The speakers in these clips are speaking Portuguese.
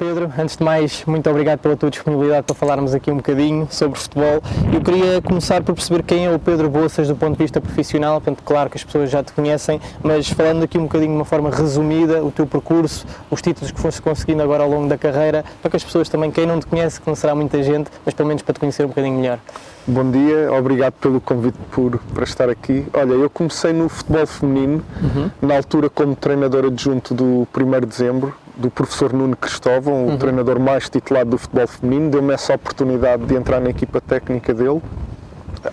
Pedro. Antes de mais, muito obrigado pela tua disponibilidade para falarmos aqui um bocadinho sobre futebol. Eu queria começar por perceber quem é o Pedro Bolsas do ponto de vista profissional. Portanto, claro que as pessoas já te conhecem, mas falando aqui um bocadinho de uma forma resumida, o teu percurso, os títulos que foste conseguindo agora ao longo da carreira, para que as pessoas também, quem não te conhece, que não será muita gente, mas pelo menos para te conhecer um bocadinho melhor. Bom dia, obrigado pelo convite por, para estar aqui. Olha, eu comecei no futebol feminino, uhum. na altura como treinador adjunto do 1 de dezembro, do professor Nuno Cristóvão, o uhum. treinador mais titulado do futebol feminino, deu-me essa oportunidade de entrar na equipa técnica dele,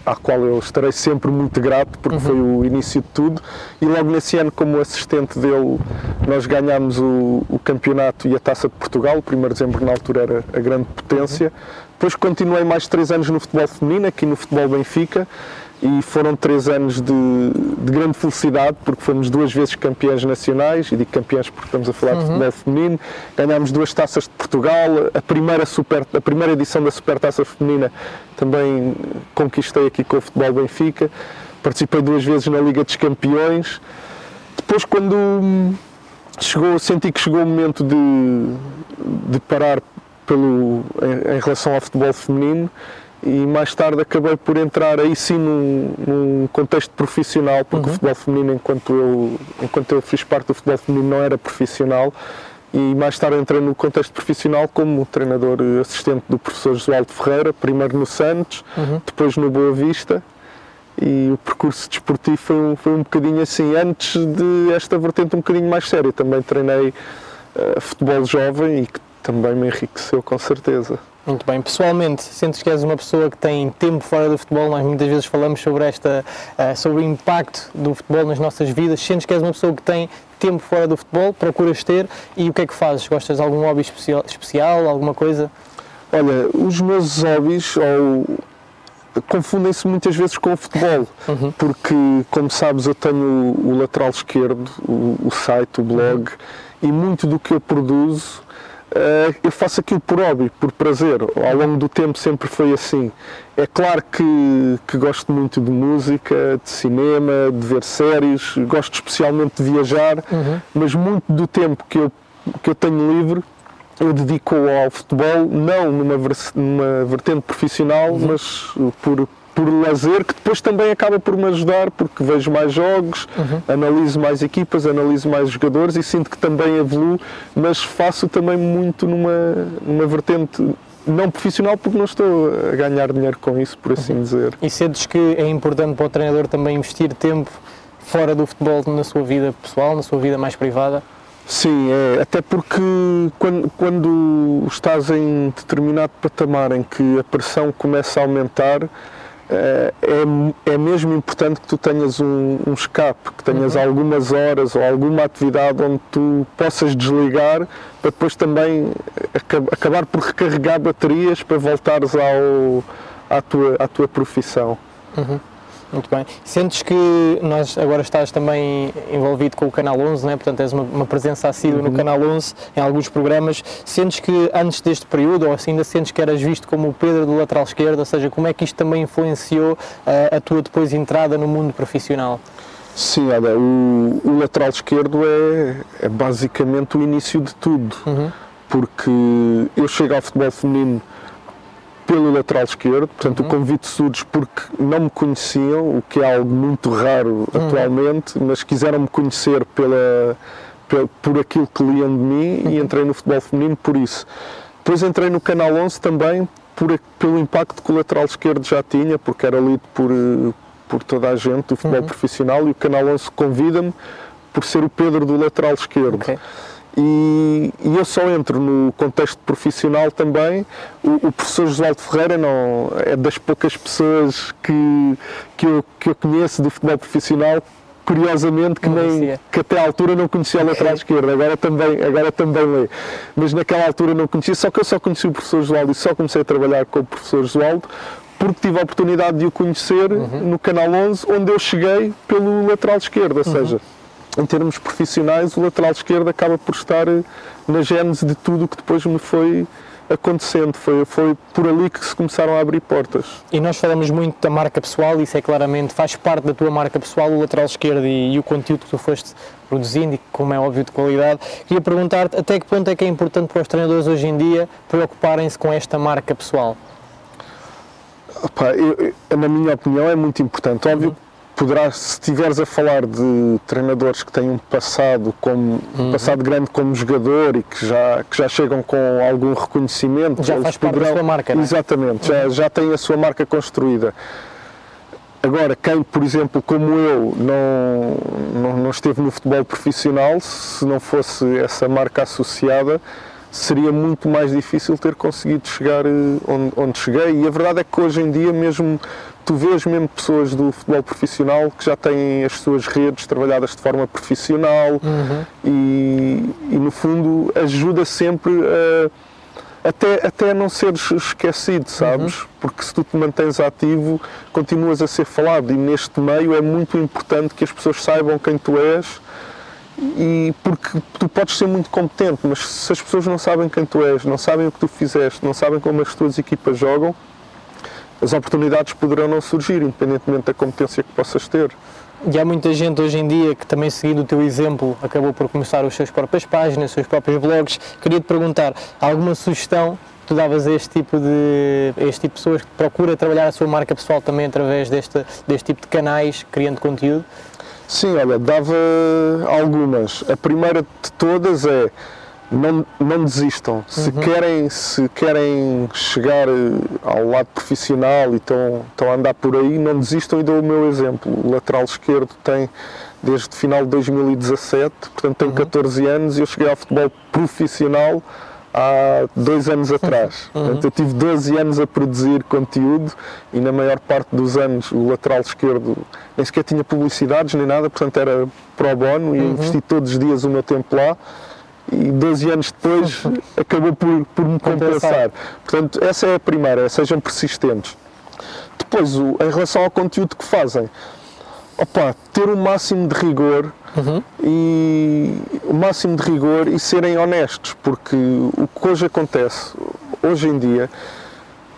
à qual eu estarei sempre muito grato, porque uhum. foi o início de tudo. E logo nesse ano, como assistente dele, nós ganhámos o, o campeonato e a taça de Portugal. O 1 de dezembro, na altura, era a grande potência. Uhum. Depois continuei mais três anos no futebol feminino, aqui no futebol Benfica e foram três anos de, de, grande felicidade porque fomos duas vezes campeões nacionais e digo campeões porque estamos a falar uhum. de futebol feminino. Ganhámos duas taças de Portugal a primeira, super, a primeira edição da Supertaça Feminina também conquistei aqui com o futebol Benfica. Participei duas vezes na Liga dos Campeões. Depois quando chegou, senti que chegou o momento de, de parar pelo, em, em relação ao futebol feminino e mais tarde acabei por entrar aí sim num, num contexto profissional, porque uhum. o futebol feminino, enquanto eu, enquanto eu fiz parte do futebol feminino, não era profissional. E mais tarde entrei no contexto profissional como treinador assistente do professor Josualdo Ferreira, primeiro no Santos, uhum. depois no Boa Vista. E o percurso desportivo foi um, foi um bocadinho assim. Antes de esta vertente um bocadinho mais séria, também treinei uh, futebol jovem e que também me enriqueceu com certeza. Muito bem. Pessoalmente, sentes que és uma pessoa que tem tempo fora do futebol? Nós muitas vezes falamos sobre, esta, uh, sobre o impacto do futebol nas nossas vidas. Sentes que és uma pessoa que tem tempo fora do futebol? Procuras ter? E o que é que fazes? Gostas de algum hobby especial, alguma coisa? Olha, os meus hobbies ou confundem-se muitas vezes com o futebol, uhum. porque, como sabes, eu tenho o lateral esquerdo, o, o site, o blog, uhum. e muito do que eu produzo eu faço aquilo por hobby, por prazer. Ao longo do tempo sempre foi assim. É claro que, que gosto muito de música, de cinema, de ver séries, gosto especialmente de viajar, uhum. mas muito do tempo que eu, que eu tenho livre eu dedico ao futebol, não numa, numa vertente profissional, uhum. mas por, por lazer, que depois também acaba por me ajudar, porque vejo mais jogos, uhum. analiso mais equipas, analiso mais jogadores e sinto que também evoluo, mas faço também muito numa, numa vertente não profissional porque não estou a ganhar dinheiro com isso, por assim uhum. dizer. E sentes que é importante para o treinador também investir tempo fora do futebol na sua vida pessoal, na sua vida mais privada? Sim, é, até porque quando, quando estás em determinado patamar em que a pressão começa a aumentar, é, é, é mesmo importante que tu tenhas um, um escape, que tenhas uhum. algumas horas ou alguma atividade onde tu possas desligar para depois também acabar por recarregar baterias para voltares ao, à, tua, à tua profissão. Uhum. Muito bem. Sentes que nós agora estás também envolvido com o Canal 11, né? portanto és uma, uma presença assídua uhum. no Canal 11 em alguns programas. Sentes que antes deste período, ou assim, ainda sentes que eras visto como o Pedro do lateral esquerdo, ou seja, como é que isto também influenciou uh, a tua depois entrada no mundo profissional? Sim, olha, o, o lateral esquerdo é, é, basicamente o início de tudo, uhum. porque eu chego ao futebol feminino pelo lateral esquerdo, portanto uhum. o convite surge porque não me conheciam, o que é algo muito raro uhum. atualmente, mas quiseram me conhecer pela, pela, por aquilo que liam de mim uhum. e entrei no futebol feminino por isso. Depois entrei no Canal 11 também por, pelo impacto que o lateral esquerdo já tinha, porque era lido por, por toda a gente do futebol uhum. profissional e o Canal 11 convida-me por ser o Pedro do lateral esquerdo. Okay. E, e, eu só entro no contexto profissional também. O, o professor Josualdo Ferreira não, é das poucas pessoas que, que, eu, que eu conheço do futebol profissional curiosamente que, nem, que até à altura não conhecia a lateral esquerda, agora também, agora também lê. Mas naquela altura não conhecia, só que eu só conheci o professor Josualdo e só comecei a trabalhar com o professor Josualdo porque tive a oportunidade de o conhecer uhum. no Canal 11, onde eu cheguei pelo lateral esquerdo, ou uhum. Em termos profissionais, o lateral esquerdo acaba por estar eh, na gênese de tudo o que depois me foi acontecendo, foi, foi por ali que se começaram a abrir portas. E nós falamos muito da marca pessoal, isso é claramente, faz parte da tua marca pessoal, o lateral esquerdo e, e o conteúdo que tu foste produzindo e como é óbvio de qualidade. Queria perguntar-te até que ponto é que é importante para os treinadores hoje em dia preocuparem-se com esta marca pessoal? Opa, eu, eu, na minha opinião é muito importante. Óbvio, uhum. Poderá, se estiveres a falar de treinadores que têm um passado, como, uhum. passado grande como jogador e que já, que já chegam com algum reconhecimento, já faz parte poderão, da sua marca, não é? Exatamente, uhum. já, já têm a sua marca construída. Agora, quem, por exemplo, como eu, não, não, não esteve no futebol profissional, se não fosse essa marca associada, seria muito mais difícil ter conseguido chegar eh, onde, onde, cheguei. E a verdade é que hoje em dia, mesmo tu vês mesmo pessoas do futebol profissional que já têm as suas redes trabalhadas de forma profissional uhum. e, e, no fundo, ajuda sempre a, até, até a não seres esquecido, sabes? Uhum. Porque se tu te mantens ativo, continuas a ser falado e neste meio é muito importante que as pessoas saibam quem tu és e porque tu podes ser muito competente, mas se as pessoas não sabem quem tu és, não sabem o que tu fizeste, não sabem como as tuas equipas jogam, as oportunidades poderão não surgir, independentemente da competência que possas ter. E há muita gente hoje em dia que também seguindo o teu exemplo acabou por começar os seus próprias páginas, os seus próprios blogs. Queria te perguntar, alguma sugestão tu davas a este tipo de este tipo de pessoas que procura trabalhar a sua marca pessoal também através deste, deste tipo de canais, criando conteúdo? Sim, olha, dava algumas. A primeira de todas é não, não desistam. Se, uhum. querem, se querem chegar eh, ao lado profissional e estão, estão a andar por aí, não desistam e dou o meu exemplo. O lateral esquerdo tem desde o final de 2017, portanto tem uhum. 14 anos e eu cheguei ao futebol profissional há dois anos atrás. Uhum. Portanto, eu tive 12 anos a produzir conteúdo e na maior parte dos anos o lateral esquerdo nem sequer tinha publicidades nem nada, portanto era pro bono e uhum. investi todos os dias o meu tempo lá e 12 anos depois acabou por, por me compensar. Portanto, essa é a primeira, sejam persistentes. Depois, o, em relação ao conteúdo que fazem, opa, ter o máximo de rigor uhum. e o máximo de rigor e serem honestos, porque o que hoje acontece, hoje em dia,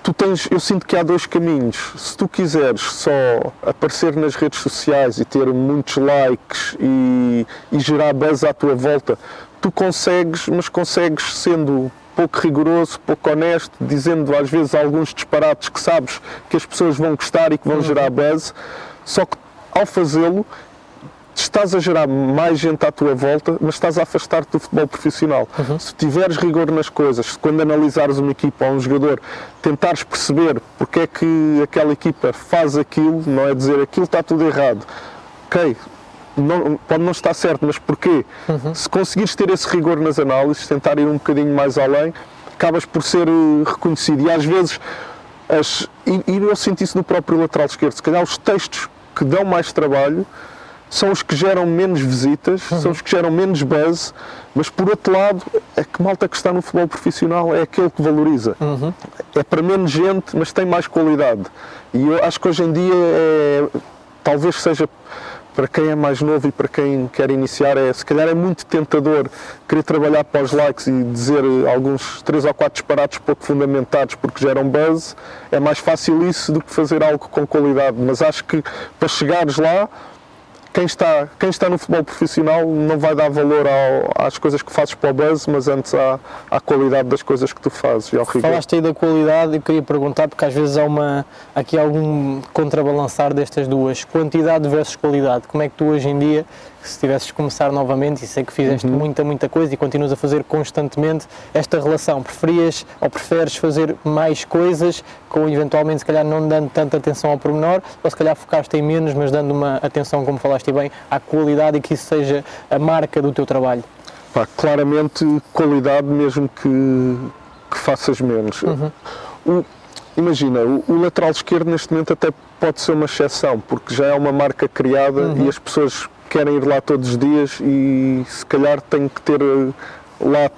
tu tens, eu sinto que há dois caminhos. Se tu quiseres só aparecer nas redes sociais e ter muitos likes e, e gerar buzz à tua volta, tu consegues, mas consegues sendo pouco rigoroso, pouco honesto, dizendo às vezes alguns disparates que sabes que as pessoas vão gostar e que vão uhum. gerar buzz, só que ao fazê-lo estás a gerar mais gente à tua volta, mas estás a afastar-te do futebol profissional. Uhum. Se tiveres rigor nas coisas, quando analisares uma equipa ou um jogador, tentares perceber porque é que aquela equipa faz aquilo, não é dizer aquilo está tudo errado. Ok, não, pode não estar certo, mas porquê? Uhum. Se conseguires ter esse rigor nas análises, tentar ir um bocadinho mais além, acabas por ser eh, reconhecido. E às vezes, as, e, e eu sinto isso no próprio lateral esquerdo, se calhar os textos que dão mais trabalho são os que geram menos visitas, uhum. são os que geram menos buzz, mas por outro lado, é que malta que está no futebol profissional é aquele que valoriza. Uhum. É para menos gente, mas tem mais qualidade. E eu acho que hoje em dia é, talvez seja para quem é mais novo e para quem quer iniciar, é, se calhar é muito tentador querer trabalhar para os likes e dizer alguns três ou quatro disparados pouco fundamentados porque geram buzz. É mais fácil isso do que fazer algo com qualidade. Mas acho que para chegares lá, quem está, quem está no futebol profissional não vai dar valor ao, às coisas que fazes para o buzz, mas antes à, à qualidade das coisas que tu fazes. Falaste aí da qualidade e queria perguntar, porque às vezes há uma, aqui algum contrabalançar destas duas, quantidade versus qualidade. Como é que tu hoje em dia se tivesses de começar novamente, e sei que fizeste uhum. muita, muita coisa e continuas a fazer constantemente esta relação, preferias ou preferes fazer mais coisas com eventualmente se calhar não dando tanta atenção ao pormenor, ou se calhar focaste em menos, mas dando uma atenção, como falaste bem, à qualidade e que isso seja a marca do teu trabalho? Pá, claramente qualidade mesmo que, que faças menos. Uhum. O, imagina, o, o, lateral esquerdo neste momento até pode ser uma exceção, porque já é uma marca criada uhum. e as pessoas querem ir lá todos os dias e se calhar tenho que ter eh, lá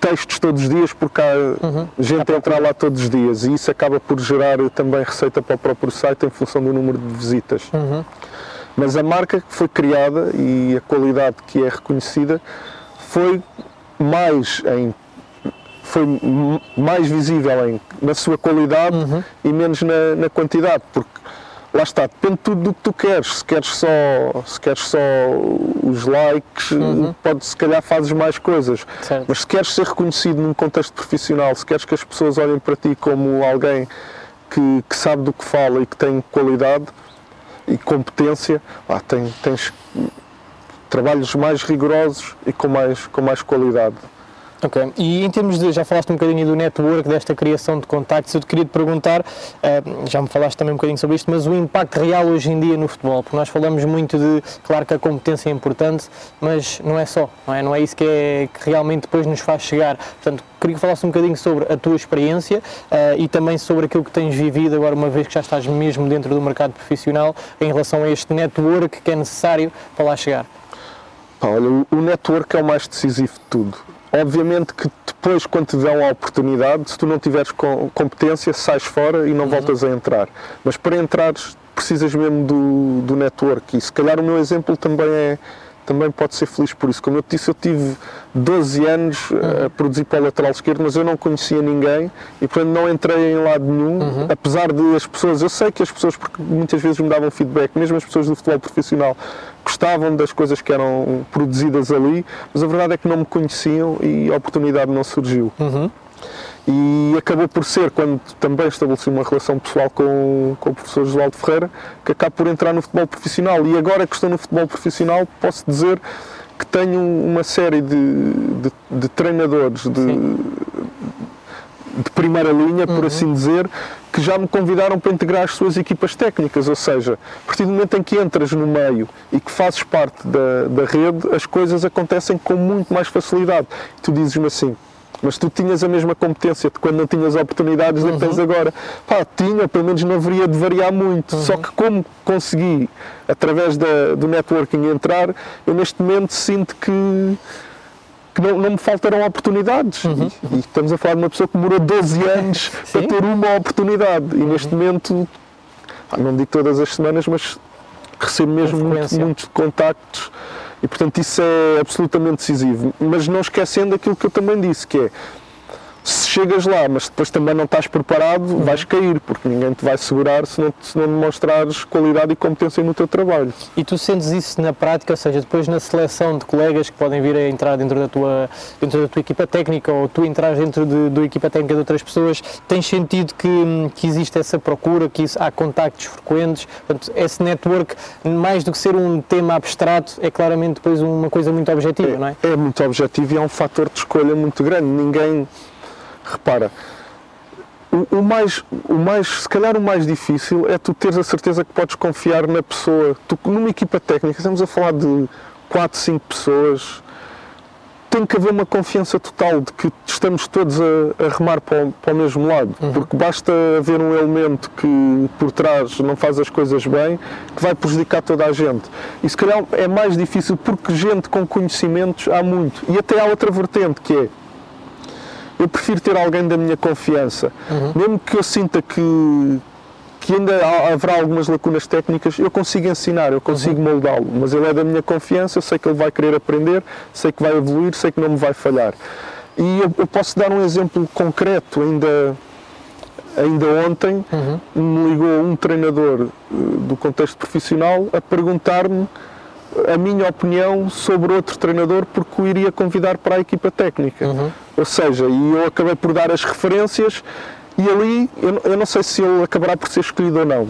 textos todos os dias porque há uhum. gente a entrar lá todos os dias e isso acaba por gerar também receita para o próprio site em função do número de visitas. Uhum. Mas a marca que foi criada e a qualidade que é reconhecida foi mais em foi mais visível em, na sua qualidade uhum. e menos na, na, quantidade, porque lá está, depende tudo do que tu queres. Se queres só, se queres só os likes, uhum. pode, se calhar fazes mais coisas. Certo. Mas se queres ser reconhecido num contexto profissional, se queres que as pessoas olhem para ti como alguém que, que sabe do que fala e que tem qualidade e competência, ah, tem, tens trabalhos mais rigorosos e com mais, com mais qualidade. Ok, e em termos de, já falaste um bocadinho do network, desta criação de contactos, eu te queria te perguntar, uh, já me falaste também um bocadinho sobre isto, mas o impacto real hoje em dia no futebol, porque nós falamos muito de, claro que a competência é importante, mas não é só, não é, não é isso que, é, que realmente depois nos faz chegar. Portanto, queria que falasses um bocadinho sobre a tua experiência uh, e também sobre aquilo que tens vivido agora, uma vez que já estás mesmo dentro do mercado profissional, em relação a este network que é necessário para lá chegar. Olha, o network é o mais decisivo de tudo Obviamente que depois, quando te dão a oportunidade, se tu não tiveres competência, sais fora e não uhum. voltas a entrar. Mas para entrares, precisas mesmo do, do network. E se calhar o meu exemplo também é, também pode ser feliz por isso. Como eu te disse, eu tive 12 anos uhum. a produzir para o lateral esquerdo, mas eu não conhecia ninguém e portanto não entrei em lado nenhum, uhum. apesar de as pessoas, eu sei que as pessoas, porque muitas vezes me davam feedback, mesmo as pessoas do futebol profissional, gostavam das coisas que eram produzidas ali, mas a verdade é que não me conheciam e a oportunidade não surgiu. Uhum. E acabou por ser, quando também estabeleci uma relação pessoal com, com o professor Josualdo Ferreira, que acabo por entrar no futebol profissional. E agora que estou no futebol profissional, posso dizer que tenho uma série de, de, de treinadores de, de, primeira linha, por uhum. assim dizer, que já me convidaram para integrar as suas equipas técnicas. Ou seja, a partir do momento em que entras no meio e que fazes parte da, da rede, as coisas acontecem com muito mais facilidade. Tu dizes-me assim, mas tu tinhas a mesma competência de quando não tinhas oportunidades uhum. tens agora. Pá, tinha, pelo menos não haveria de variar muito. Uhum. Só que como consegui, através da, do networking, entrar, eu neste momento sinto que que não, não, me faltarão oportunidades. Uhum. E, e, estamos a falar de uma pessoa que demorou 12 anos para ter uma oportunidade. E uhum. neste momento, não digo todas as semanas, mas recebo mesmo muito, muitos contactos e, portanto, isso é absolutamente decisivo. Mas não esquecendo aquilo que eu também disse, que é se chegas lá, mas depois também não estás preparado, uhum. vais cair, porque ninguém te vai segurar se não, se não demonstrares qualidade e competência no teu trabalho. E tu sentes isso na prática, ou seja, depois na seleção de colegas que podem vir a entrar dentro da tua, dentro da tua equipa técnica ou tu entras dentro de, da equipa técnica de outras pessoas, tens sentido que, que existe essa procura, que isso, há contactos frequentes, portanto, esse network, mais do que ser um tema abstrato, é claramente depois uma coisa muito objetiva, é, não é? É muito objetivo e é um fator de escolha muito grande. Ninguém repara, o, o, mais, o mais, se calhar o mais difícil é tu teres a certeza que podes confiar na pessoa. Tu, numa equipa técnica, estamos a falar de 4, 5 pessoas, tem que haver uma confiança total de que estamos todos a, a remar para o, para o, mesmo lado, uhum. porque basta haver um elemento que por trás não faz as coisas bem, que vai prejudicar toda a gente. E se calhar é mais difícil porque gente com conhecimentos há muito. E até há outra vertente que é eu prefiro ter alguém da minha confiança. Uhum. Mesmo que eu sinta que, que ainda haverá algumas lacunas técnicas, eu consigo ensinar, eu consigo uhum. moldá-lo, mas ele é da minha confiança, eu sei que ele vai querer aprender, sei que vai evoluir, sei que não me vai falhar. E eu, eu posso dar um exemplo concreto, ainda, ainda ontem uhum. me ligou um treinador eh, do contexto profissional a perguntar-me a minha opinião sobre outro treinador porque o iria convidar para a equipa técnica. Uhum. Ou seja, e eu acabei por dar as referências e ali eu, eu não sei se ele acabará por ser escolhido ou não.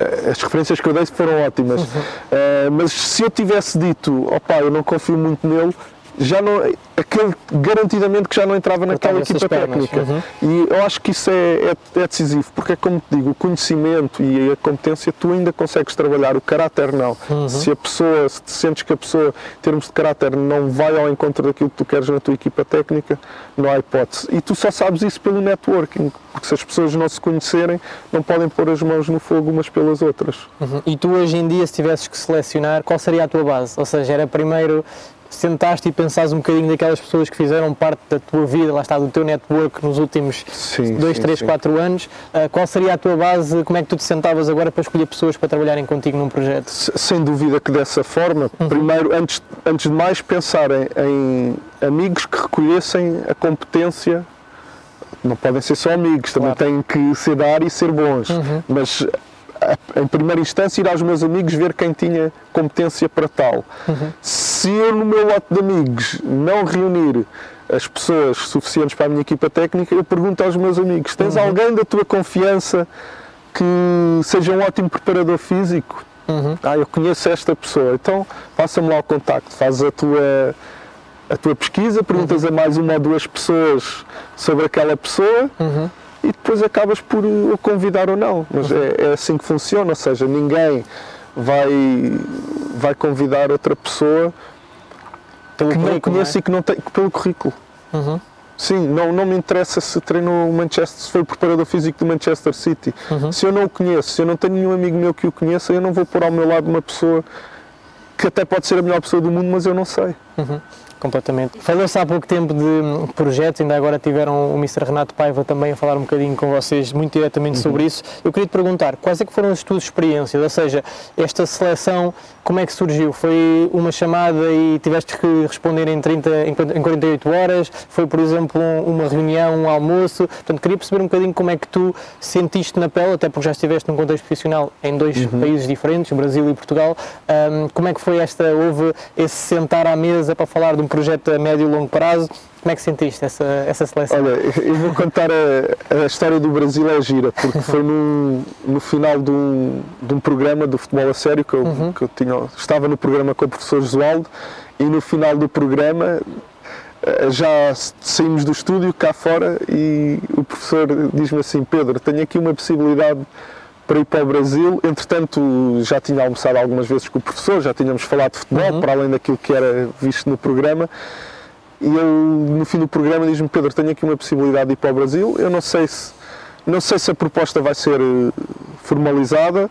Eh, as referências que eu dei foram ótimas, uhum. uh, mas se eu tivesse dito, opá, eu não confio muito nele, já não, aquele garantidamente que já não entrava naquela equipa técnica. Uhum. E eu acho que isso é, é, é, decisivo, porque é como te digo, o conhecimento e a competência tu ainda consegues trabalhar, o caráter não. Uhum. Se a pessoa, se te sentes que a pessoa, em termos de caráter, não vai ao encontro daquilo que tu queres na tua equipa técnica, não há hipótese. E tu só sabes isso pelo networking, porque se as pessoas não se conhecerem, não podem pôr as mãos no fogo umas pelas outras. Uhum. E tu hoje em dia, se tivesses que selecionar, qual seria a tua base? Ou seja, era primeiro sentaste e pensares um bocadinho daquelas pessoas que fizeram parte da tua vida, lá está, do teu network nos últimos 2, 3, 4 anos, uh, qual seria a tua base? Como é que tu te sentavas agora para escolher pessoas para trabalharem contigo num projeto? Sem dúvida que dessa forma, uhum. primeiro, antes, antes de mais, pensar em, amigos que recolhessem a competência não podem ser só amigos, também claro. têm que ser dar e ser bons. Uhum. Mas em primeira instância, ir aos meus amigos ver quem tinha competência para tal. Uhum. Se eu, no meu lote de amigos, não reunir as pessoas suficientes para a minha equipa técnica, eu pergunto aos meus amigos: tens uhum. alguém da tua confiança que seja um ótimo preparador físico? Uhum. Ah, eu conheço esta pessoa, então passa-me lá o contacto, faz a tua, a tua pesquisa, perguntas uhum. a mais uma ou duas pessoas sobre aquela pessoa uhum e depois acabas por o convidar ou não. Mas é, é, assim que funciona, ou seja, ninguém vai, vai convidar outra pessoa pelo que não conhece é? e que não tem, pelo currículo. Uhum. Sim, não, não me interessa se treino o Manchester, se foi preparador físico do Manchester City. Uhum. Se eu não o conheço, se eu não tenho nenhum amigo meu que o conheça, eu não vou pôr ao meu lado uma pessoa que até pode ser a melhor pessoa do mundo, mas eu não sei. Uhum. Completamente. Falou-se há pouco tempo de projetos, ainda agora tiveram o Mr. Renato Paiva também a falar um bocadinho com vocês, muito diretamente uhum. sobre isso. Eu queria te perguntar, quais é que foram as tuas experiências? Ou seja, esta seleção, como é que surgiu? Foi uma chamada e tiveste que responder em, 30, em 48 horas? Foi, por exemplo, uma reunião, um almoço? Portanto, queria perceber um bocadinho como é que tu sentiste na pele, até porque já estiveste num contexto profissional em dois uhum. países diferentes, Brasil e Portugal. Um, como é que foi esta, houve esse sentar à mesa para falar de um projeto a médio e longo prazo. Como é que sentiste essa, essa seleção? Olha, eu vou contar a, a história do Brasil é gira, porque foi no, no final de um, de um programa do futebol a sério que eu, uhum. que eu tinha, estava no programa com o professor Josualdo e no final do programa eh, já saímos do estúdio cá fora e o professor diz-me assim, Pedro, tenho aqui uma possibilidade para ir para o Brasil. Entretanto, já tinha almoçado algumas vezes com o professor, já tínhamos falado de futebol, uhum. para além daquilo que era visto no programa. E ele, no fim do programa, diz-me: Pedro, tenho aqui uma possibilidade de ir para o Brasil. Eu não sei se, não sei se a proposta vai ser eh, formalizada.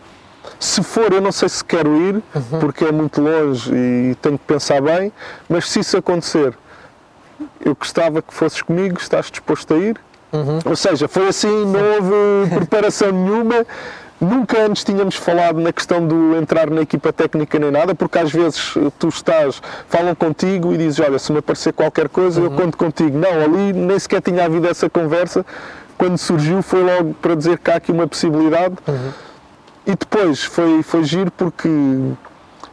Se for, eu não sei se quero ir, uhum. porque é muito longe e tenho que pensar bem. Mas se isso acontecer, eu gostava que fosses comigo, estás disposto a ir? Uhum. Ou seja, foi assim, não houve preparação nenhuma. Nunca antes tínhamos falado na questão do entrar na equipa técnica nem nada, porque às vezes tu estás, falam contigo e dizes, olha, se me aparecer qualquer coisa, uhum. eu conto contigo. Não, ali nem sequer tinha havido essa conversa. Quando surgiu foi logo para dizer que há aqui uma possibilidade. Uhum. E depois foi, foi giro porque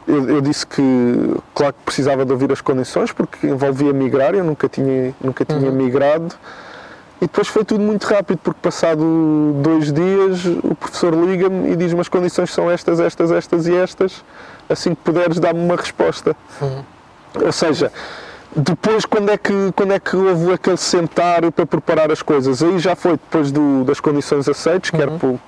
eu, eu, disse que, claro que precisava de ouvir as condições, porque envolvia migrar, eu nunca tinha, nunca tinha uhum. migrado. E depois foi tudo muito rápido, porque passado dois dias o professor liga-me e diz-me as condições são estas, estas, estas e estas, assim que puderes dar-me uma resposta. Uhum. Ou seja, depois quando é, que, quando é que houve aquele sentar para preparar as coisas? Aí já foi depois do, das condições aceites, uhum. quer por,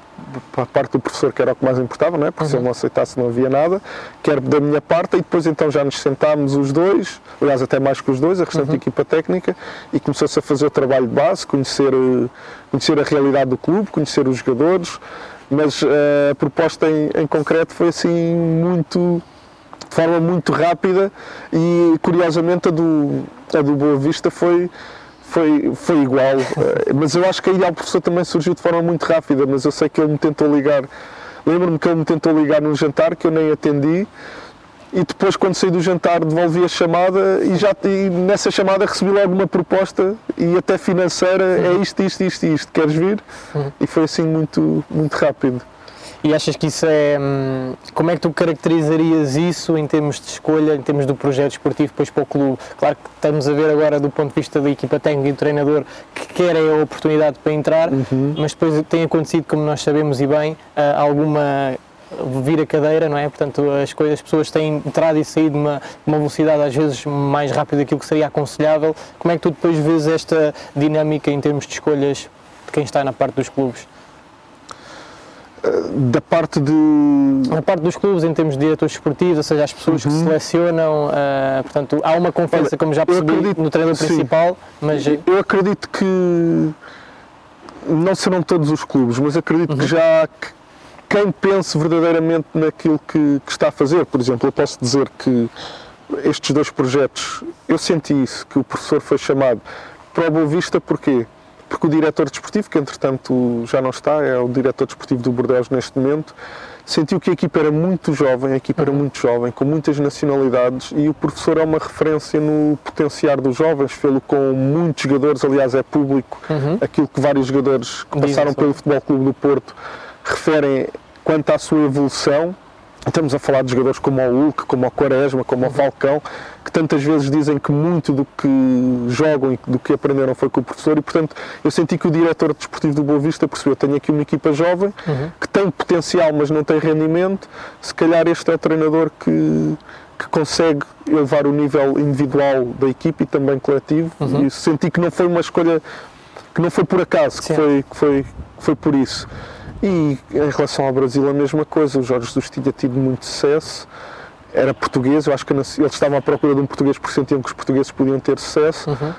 para a parte do professor, que era o que mais importava, não é? porque uhum. se ele não aceitasse não havia nada, quer da minha parte, e depois então já nos sentámos os dois, aliás até mais que os dois, a restante uhum. equipa técnica, e começou-se a fazer o trabalho de base, conhecer, eh, conhecer a realidade do clube, conhecer os jogadores, mas uh, a proposta em, em concreto foi assim muito de forma muito rápida e curiosamente a do, a do Boa Vista foi foi, foi igual, eh, mas eu acho que a ida ao professor também surgiu de forma muito rápida, mas eu sei que ele me tentou ligar, lembro-me que ele me tentou ligar num jantar que eu nem atendi, e depois quando saí do jantar devolvi a chamada e já e nessa chamada recebi logo uma proposta e até financeira, é isto, isto, isto, isto, queres vir? E foi assim muito, muito rápido. E achas que isso é. Hum, como é que tu caracterizarias isso em termos de escolha, em termos do projeto esportivo depois para o clube? Claro que estamos a ver agora do ponto de vista da equipa técnica e do treinador que querem a oportunidade para entrar, uhum. mas depois tem acontecido, como nós sabemos e bem, ah, alguma vira cadeira, não é? Portanto, as coisas, as pessoas têm entrado e saído de uma, uma velocidade às vezes mais rápida daquilo que seria aconselhável. Como é que tu depois vês esta dinâmica em termos de escolhas de quem está na parte dos clubes? Da parte de. Da parte dos clubes, em termos de diretores esportivos, ou seja, as pessoas uhum. que selecionam, uh, portanto, há uma confiança, Olha, como já percebi, acredito, no treinador principal, mas. Eu acredito que. Não serão todos os clubes, mas acredito uhum. que já quem pense verdadeiramente naquilo que, que, está a fazer. Por exemplo, eu posso dizer que estes dois projetos, eu senti isso, que o professor foi chamado para o Boa Vista, porquê? Porque o diretor desportivo, que entretanto já não está, é o diretor desportivo do Bordeaux neste momento, sentiu que a equipa era muito jovem, a equipa era muito jovem, com muitas nacionalidades e o professor é uma referência no potenciar dos jovens, fê-lo com muitos jogadores, aliás é público, uhum. aquilo que vários jogadores que passaram pelo Futebol Clube do Porto referem quanto à sua evolução Estamos a falar de jogadores como o Hulk, como o Quaresma, como o Falcão, que tantas vezes dizem que muito do que jogam e do que aprenderam foi com o professor e, portanto, eu senti que o diretor desportivo do Boa Vista percebeu, tenho aqui uma equipa jovem, uhum. que tem potencial, mas não tem rendimento, se calhar este é o treinador que, que consegue elevar o nível individual da equipe e também coletivo uhum. e senti que não foi uma escolha, que não foi por acaso, que foi, que foi, que foi por isso. E em relação ao Brasil, a mesma coisa. O Jorge Jesus tinha tido muito sucesso, era português. Eu acho que eles estavam à procura de um português porque sentiam que os portugueses podiam ter sucesso. Uhum.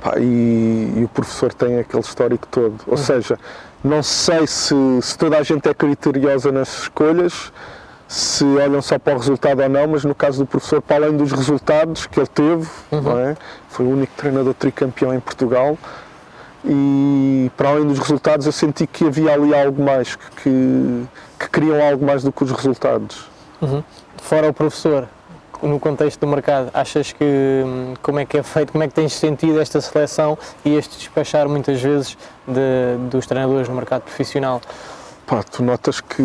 Pá, e, e, o professor tem aquele histórico todo. Ou uhum. seja, não sei se, se, toda a gente é criteriosa nas escolhas, se olham só para o resultado ou não, mas no caso do professor, para além dos resultados que ele teve, uhum. é? foi o único treinador tricampeão em Portugal e para além dos resultados eu senti que havia ali algo mais, que, que, que queriam algo mais do que os resultados. Uhum. Fora o professor, no contexto do mercado, achas que hum, como é que é feito, como é que tens sentido esta seleção e este despachar muitas vezes de, dos treinadores no mercado profissional? Pá, tu notas que,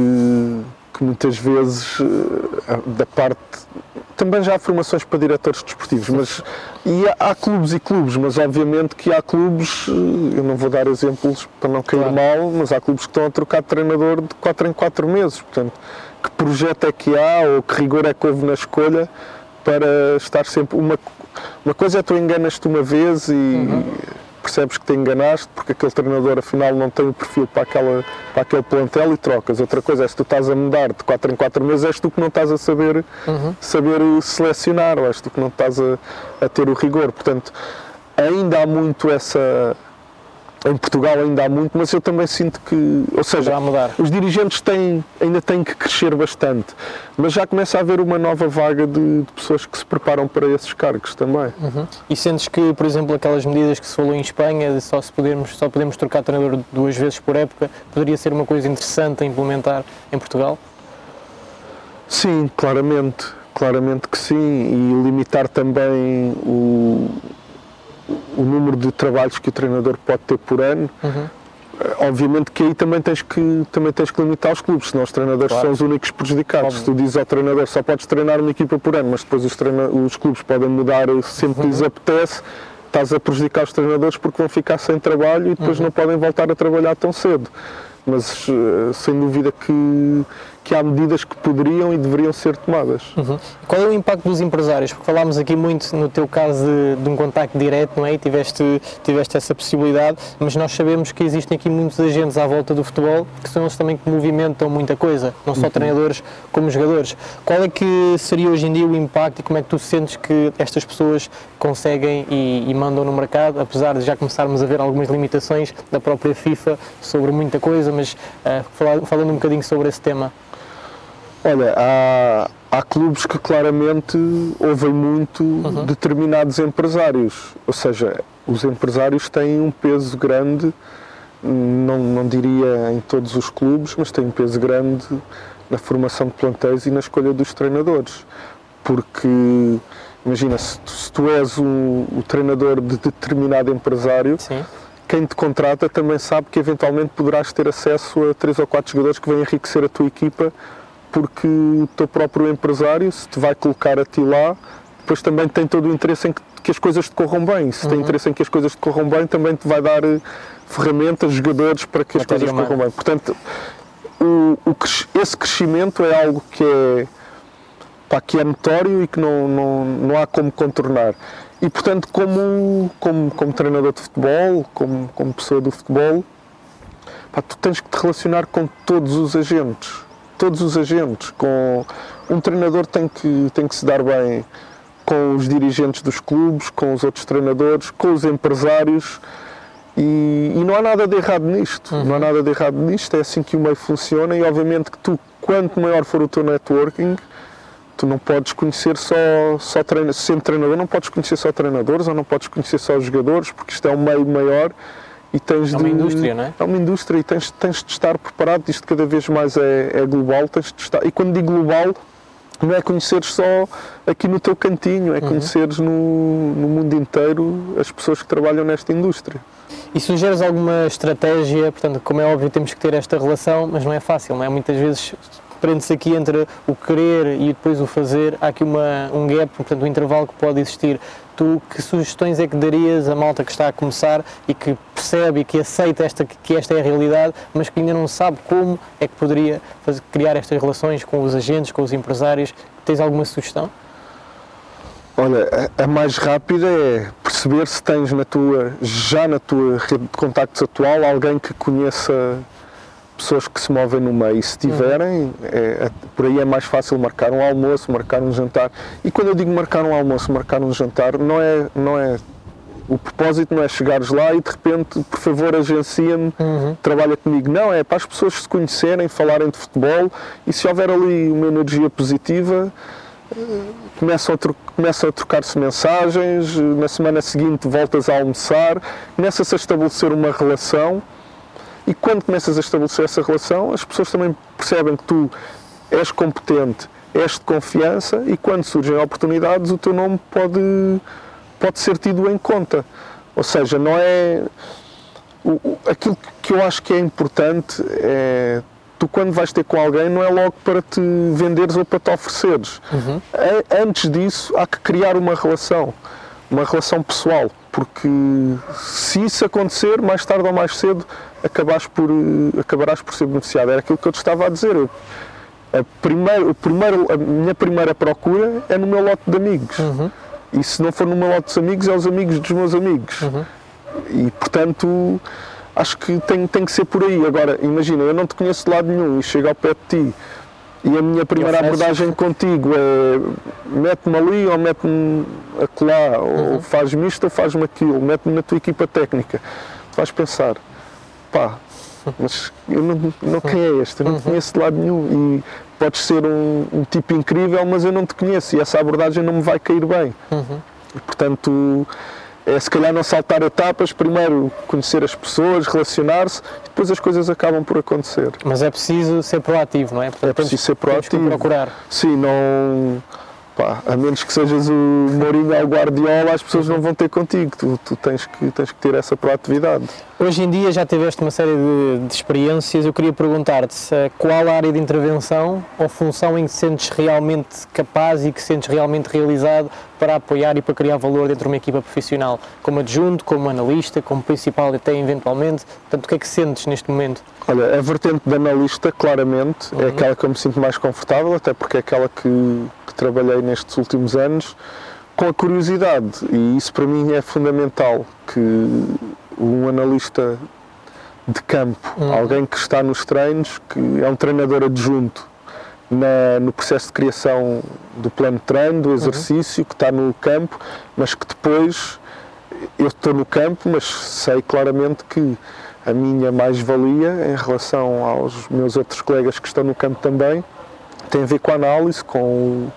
que muitas vezes eh, da parte também já há formações para diretores desportivos, mas e há, há, clubes e clubes, mas obviamente que há clubes, eh, eu não vou dar exemplos para não cair claro. mal, mas há clubes que estão a trocar de treinador de 4 em 4 meses. Portanto, que projeto é que há ou que rigor é que houve na escolha para estar sempre. Uma, uma coisa é tu enganas-te uma vez e. Uhum percebes que te enganaste porque aquele treinador afinal não tem o perfil para, aquela, para aquele plantel e trocas. Outra coisa é se tu estás a mudar de 4 em 4 meses, és tu que não estás a saber, uhum. saber selecionar, ou és tu que não estás a, a ter o rigor. Portanto, ainda há muito essa em Portugal ainda há muito, mas eu também sinto que, ou seja, os dirigentes têm, ainda têm que crescer bastante, mas já começa a haver uma nova vaga de, de pessoas que se preparam para esses cargos também. Uhum. E sentes que, por exemplo, aquelas medidas que se falou em Espanha, de só, se podermos, só podemos trocar treinador duas vezes por época, poderia ser uma coisa interessante a implementar em Portugal? Sim, claramente, claramente que sim, e limitar também o o número de trabalhos que o treinador pode ter por ano. Uhum. Obviamente que aí também tens que, também tens que limitar os clubes, senão os treinadores claro. são os únicos prejudicados. Óbvio. Se tu dizes ao treinador só podes treinar uma equipa por ano, mas depois os, treina os clubes podem mudar sempre uhum. que lhes apetece, estás a prejudicar os treinadores porque vão ficar sem trabalho e depois uhum. não podem voltar a trabalhar tão cedo. Mas eh, sem dúvida que que há medidas que poderiam e deveriam ser tomadas. Uhum. Qual é o impacto dos empresários? Porque falámos aqui muito no teu caso de, de, um contacto direto, não é? E tiveste, tiveste essa possibilidade, mas nós sabemos que existem aqui muitos agentes à volta do futebol que são eles também que movimentam muita coisa, não só uhum. treinadores como jogadores. Qual é que seria hoje em dia o impacto e como é que tu sentes que estas pessoas conseguem e, e mandam no mercado, apesar de já começarmos a ver algumas limitações da própria FIFA sobre muita coisa, mas uh, falando um bocadinho sobre esse tema? Olha, há, há clubes que claramente ouvem muito uhum. determinados empresários, ou seja, os empresários têm um peso grande, não, não diria em todos os clubes, mas têm um peso grande na formação de plantéis e na escolha dos treinadores. Porque, imagina, se tu, se tu és o, o, treinador de determinado empresário, Sim. quem te contrata também sabe que eventualmente poderás ter acesso a três ou quatro jogadores que vêm enriquecer a tua equipa porque o teu próprio empresário, se te vai colocar a ti lá, depois também tem todo o interesse em que, que as coisas te corram bem. Se uhum. tem interesse em que as coisas te corram bem, também te vai dar eh, ferramentas, jogadores para que as coisas corram bem. Portanto, o, o, esse crescimento é algo que é, pá, que é notório e que não, não, não há como contornar. E, portanto, como, como, como treinador de futebol, como, como pessoa do futebol, pá, tu tens que te relacionar com todos os agentes todos os agentes. Com um treinador tem que tem que se dar bem com os dirigentes dos clubes, com os outros treinadores, com os empresários. E, e não há nada de errado nisto. Uhum. Não há nada de errado nisto. É assim que o meio funciona. E obviamente que tu, quanto maior for o teu networking, Tu não podes conhecer só, só treina, sendo treinador, não podes conhecer só treinadores ou não podes conhecer só os jogadores, porque isto é um meio maior e tens É uma de, indústria, não é? É uma indústria e tens, tens de estar preparado, isto cada vez mais é, é global, tens de estar, e quando digo global, não é conheceres só aqui no teu cantinho, Uhum. é conheceres no, no mundo inteiro as pessoas que trabalham nesta indústria. E sugeres alguma estratégia, portanto, como é óbvio, temos que ter esta relação, mas não é fácil, não é? Muitas vezes prende-se aqui entre o querer e depois o fazer, há aqui uma, um gap, portanto, um intervalo que pode existir. Tu, que sugestões é que darias à malta que está a começar e que percebe e que aceita esta, que esta é a realidade, mas que ainda não sabe como é que poderia fazer, criar estas relações com os agentes, com os empresários? Tens alguma sugestão? Olha, a, a mais rápida é perceber se tens na tua, já na tua rede de contactos atual alguém que conheça pessoas que se movem no meio. Se tiverem, é- é- por aí é mais fácil marcar um almoço, marcar um jantar. E quando eu digo marcar um almoço, marcar um jantar, não é, não é o propósito não é chegares lá e de repente, por favor, agencia-me, trabalha comigo. Não, é para as pessoas se conhecerem, falarem de futebol e se houver ali uma energia positiva, começam a, tro- começam a trocar-se mensagens, na semana seguinte voltas a almoçar, começa-se a estabelecer uma relação e quando começas a estabelecer essa relação, as pessoas também percebem que tu és competente, és de confiança e quando surgem oportunidades o teu nome pode, pode ser tido em conta. Ou seja, não é. o- o- aquilo que eu acho que é importante é. Tu, quando vais ter com alguém, não é logo para te venderes ou para te ofereceres. A- Antes disso, há que criar uma relação, uma relação pessoal, porque se isso acontecer, mais tarde ou mais cedo, acabarás por, eh, acabarás por ser beneficiado. Era aquilo que eu te estava a dizer. Eu, a, primeiro, o primeiro, a minha primeira procura é no meu lote de amigos. E se não for no meu lote de amigos, é os amigos dos meus amigos. E portanto, acho que tem, tem que ser por aí. Agora, imagina, eu não te conheço de lado nenhum e chego ao pé de ti e a minha primeira abordagem contigo é mete-me ali ou mete-me acolá, ou faz-me isto ou faz-me aquilo, mete-me na tua equipa técnica. Vais pensar, pá, mas eu não, não quem é este? Eu não te conheço de lado nenhum. E podes ser um, um tipo incrível, mas eu não te conheço e essa abordagem não me vai cair bem. E, portanto, é se calhar não saltar etapas, primeiro conhecer as pessoas, relacionar-se e depois as coisas acabam por acontecer. Mas é preciso ser proativo, não é? Portanto, É preciso ser temos que proativo. procurar. Sim, não. Pá, a menos que sejas o Mourinho ao Guardiola, as pessoas não vão ter contigo. Tu, tu tens, que, tens que ter essa proatividade. Hoje em dia já tiveste uma série de, de experiências. Eu queria perguntar-te eh, qual a área de intervenção ou função em que sentes realmente capaz e que sentes realmente realizado para apoiar e para criar valor dentro de uma equipa profissional, como adjunto, como analista, como principal até eventualmente. Portanto, o que é que sentes neste momento? Olha, a vertente de analista, claramente, é aquela que eu me sinto mais confortável, até porque é aquela que, que trabalhei nestes últimos anos, com a curiosidade. E isso para mim é fundamental, que um analista de campo, alguém que está nos treinos, que é um treinador adjunto na- no processo de criação do plano de treino, do exercício, que está no campo, mas que depois eu estou no campo, mas sei claramente que a minha mais-valia em relação aos meus outros colegas que estão no campo também tem a ver com a análise, com o,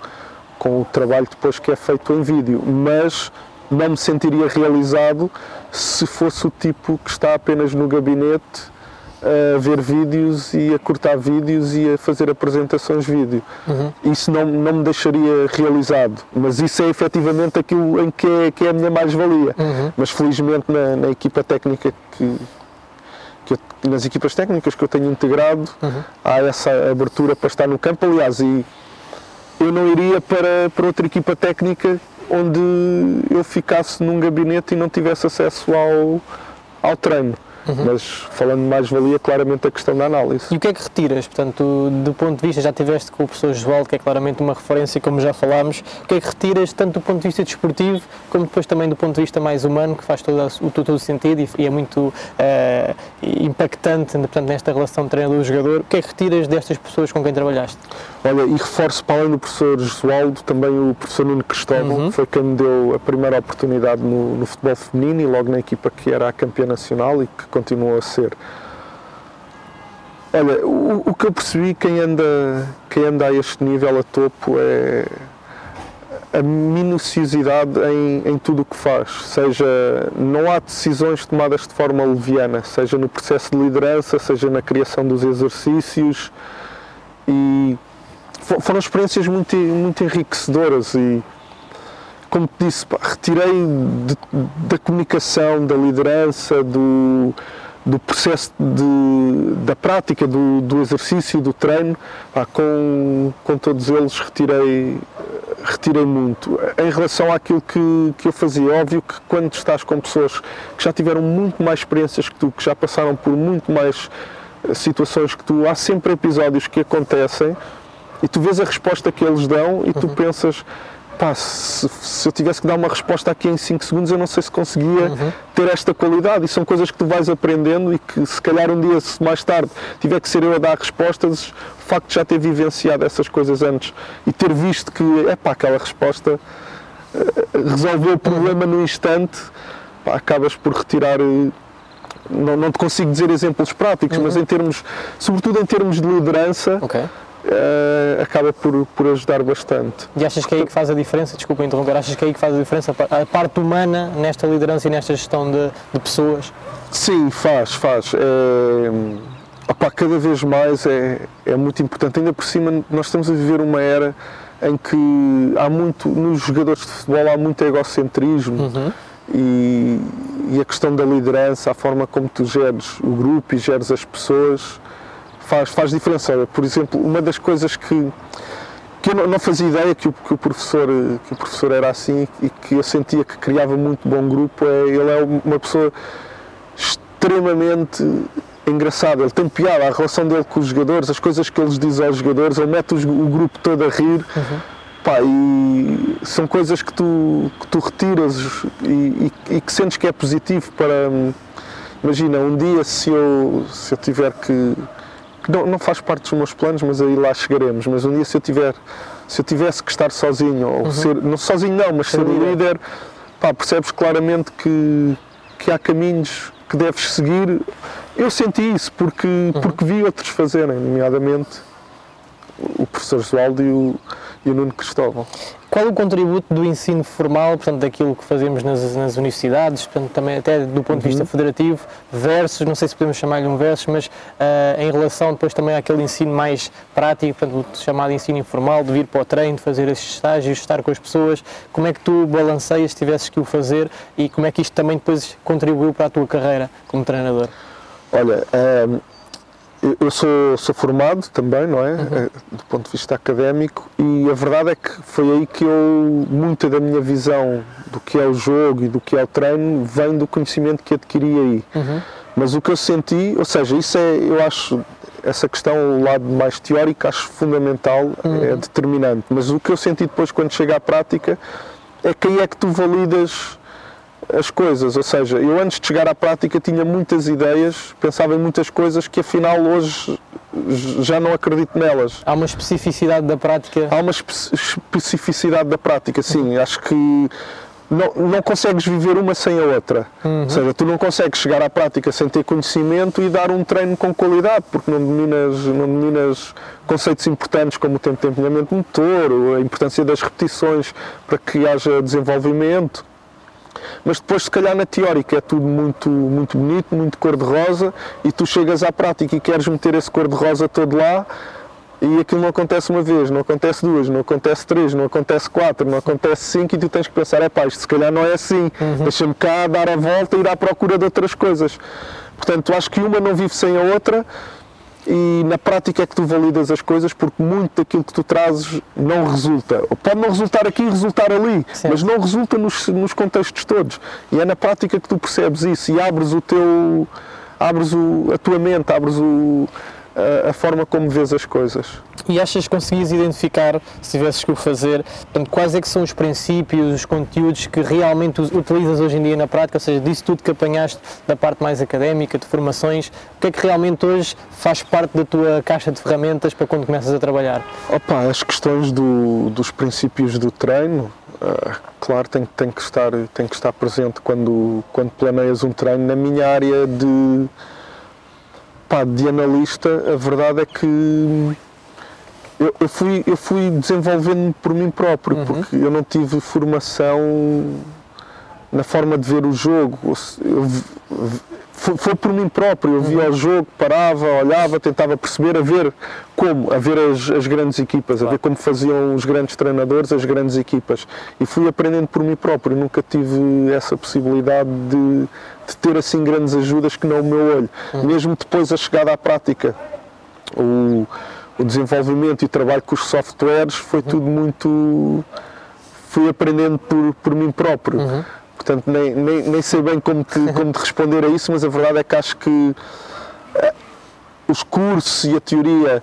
com o trabalho depois que é feito em vídeo, mas não me sentiria realizado se fosse o tipo que está apenas no gabinete a ver vídeos e a cortar vídeos e a fazer apresentações vídeo. Isso não, não me deixaria realizado, mas isso é efetivamente aquilo em que é, que é a minha mais-valia. Mas felizmente na, na equipa técnica que, que eu- nas equipas técnicas que eu tenho integrado há essa abertura para estar no campo. Aliás, e eu não iria para, para outra equipa técnica onde eu ficasse num gabinete e não tivesse acesso ao, ao treino. Mas falando de mais-valia, claramente a questão da análise. E o que é que retiras? Portanto, do ponto de vista, já tiveste com o professor Josualdo, que é claramente uma referência, como já falámos, o que é que retiras tanto do ponto de vista desportivo, como depois também do ponto de vista mais humano, que faz todo o todo o sentido e, e é muito eh, impactante portanto, nesta relação treinador-jogador. O que é que retiras destas pessoas com quem trabalhaste? Olha, e reforço para além do professor Josualdo, também o professor Nuno Cristóvão, que foi quem me deu a primeira oportunidade no, no futebol feminino e logo na equipa que era a campeã nacional e que continuou a ser. Olha, o, o, que eu percebi, quem anda, quem anda a este nível a topo é a minuciosidade em, em tudo o que faz. Seja, não há decisões tomadas de forma leviana, seja no processo de liderança, seja na criação dos exercícios. E foram experiências muito, muito enriquecedoras e como te disse, pá, retirei de, da comunicação, da liderança, do, do processo de, da prática, do, do exercício, do treino, pá, com, com todos eles retirei, retirei muito. Em relação àquilo que, que eu fazia, óbvio que quando estás com pessoas que já tiveram muito mais experiências que tu, que já passaram por muito mais eh, situações que tu, há sempre episódios que acontecem e tu vês a resposta que eles dão e tu uhum. pensas pá, se, se, eu tivesse que dar uma resposta aqui em 5 segundos, eu não sei se conseguia uhum. ter esta qualidade. E são coisas que tu vais aprendendo e que, se calhar, um dia, se mais tarde tiver que ser eu a dar respostas, o facto de já ter vivenciado essas coisas antes e ter visto que, é pá, aquela resposta uh, resolveu o problema no instante, pá, acabas por retirar. Uh, não, não te consigo dizer exemplos práticos, uhum. mas em termos, sobretudo em termos de liderança, okay uh, acaba por, por ajudar bastante. E achas que é aí que faz a diferença, desculpa interromper, achas que é aí que faz a diferença a parte humana nesta liderança e nesta gestão de, de pessoas? Sim, faz, faz. É, opa, cada vez mais é, é muito importante. Ainda por cima, nós estamos a viver uma era em que há muito, nos jogadores de futebol, há muito egocentrismo. Uhum. E, e, a questão da liderança, a forma como tu geres o grupo e geres as pessoas, faz, faz diferença. Por exemplo, uma das coisas que, que eu não fazia ideia que o, que o, professor, que o professor era assim e que eu sentia que criava muito bom grupo, é, ele é uma pessoa extremamente engraçada, ele tem piada, a relação dele com os jogadores, as coisas que ele diz aos jogadores, ele mete o, grupo todo a rir. Uhum. Pá, e são coisas que tu, que tu retiras e, e, e, que sentes que é positivo para. Imagina, um dia se eu, se eu tiver que não, não faz parte dos meus planos, mas aí lá chegaremos. Mas um dia se eu tiver, se eu tivesse que estar sozinho, ou uhum. ser, não sozinho não, mas ser líder, líder pá, percebes claramente que, que há caminhos que deves seguir. Eu senti isso porque, uhum. porque vi outros fazerem, nomeadamente o professor Joaldo e o, e o Nuno Cristóvão. Qual o contributo do ensino formal, portanto, daquilo que fazemos nas, nas universidades, portanto, também até do ponto de vista uhum. federativo, versus, não sei se podemos chamar-lhe um versus, mas uh, em relação depois também àquele ensino mais prático, portanto, o chamado ensino informal, de vir para o treino, de fazer esses estágios, estar com as pessoas, como é que tu balanceias se tivesses que o fazer e como é que isto também depois contribuiu para a tua carreira como treinador? Olha, um eu sou, sou formado também, não é? Uhum. Eh, do ponto de vista académico, e a verdade é que foi aí que eu, muita da minha visão do que é o jogo e do que é o treino, vem do conhecimento que adquiri aí. Uhum. Mas o que eu senti, ou seja, isso é, eu acho, essa questão, o lado mais teórico, acho fundamental, é uhum. é determinante. Mas o que eu senti depois, quando chega à prática, é que aí é que tu validas as coisas, ou seja, eu antes de chegar à prática tinha muitas ideias, pensava em muitas coisas que afinal hoje já não acredito nelas. Há uma especificidade da prática? Há uma especificidade da prática, sim. Acho que não, não consegues viver uma sem a outra. Uhum. Ou seja, tu não consegues chegar à prática sem ter conhecimento e dar um treino com qualidade, porque não dominas, não dominas conceitos importantes como o tempo de empenhamento motor, a importância das repetições para que haja desenvolvimento mas depois se calhar na teórica é tudo muito, muito bonito, muito cor-de-rosa e tu chegas à prática e queres meter esse cor-de-rosa todo lá e aquilo não acontece uma vez, não acontece duas, não acontece três, não acontece quatro, não acontece cinco e tu tens que pensar, é pá, isto se calhar não é assim, uhum. deixa-me cá dar a volta e ir à procura de outras coisas. Portanto, acho que uma não vive sem a outra e na prática é que tu validas as coisas porque muito daquilo que tu trazes não resulta. Pode não resultar aqui e resultar ali, Sim. mas não resulta nos, nos, contextos todos. E é na prática que tu percebes isso e abres o teu. abres o, a tua mente, abres o, a, a, forma como vês as coisas. E achas que conseguias identificar, se tivesses que o fazer, portanto, quais é que são os princípios, os conteúdos que realmente utilizas hoje em dia na prática, ou seja, disso tudo que apanhaste da parte mais académica, de formações, o que é que realmente hoje faz parte da tua caixa de ferramentas para quando começas a trabalhar? Opa, as questões do, dos princípios do treino, Uh, claro, tem, tem, que estar, tem que estar presente quando, quando planeias um treino. Na minha área de, pá, de analista, a verdade é que eu, eu fui, eu fui desenvolvendo por mim próprio, uhum. porque eu não tive formação na forma de ver o jogo. Eu, foi, foi, por mim próprio, eu via uhum. o jogo, parava, olhava, tentava perceber, a ver como, a ver as, as grandes equipas, claro. a ver como faziam os grandes treinadores, as grandes equipas. E fui aprendendo por mim próprio, nunca tive essa possibilidade de, de ter assim grandes ajudas que não o meu olho. Uhum. Mesmo depois a chegada à prática. O, o desenvolvimento e o trabalho com os softwares foi uhum. tudo muito. fui aprendendo por, por mim próprio. Portanto, nem, nem, nem sei bem como te, como te responder a isso, mas a verdade é que acho que eh, os cursos e a teoria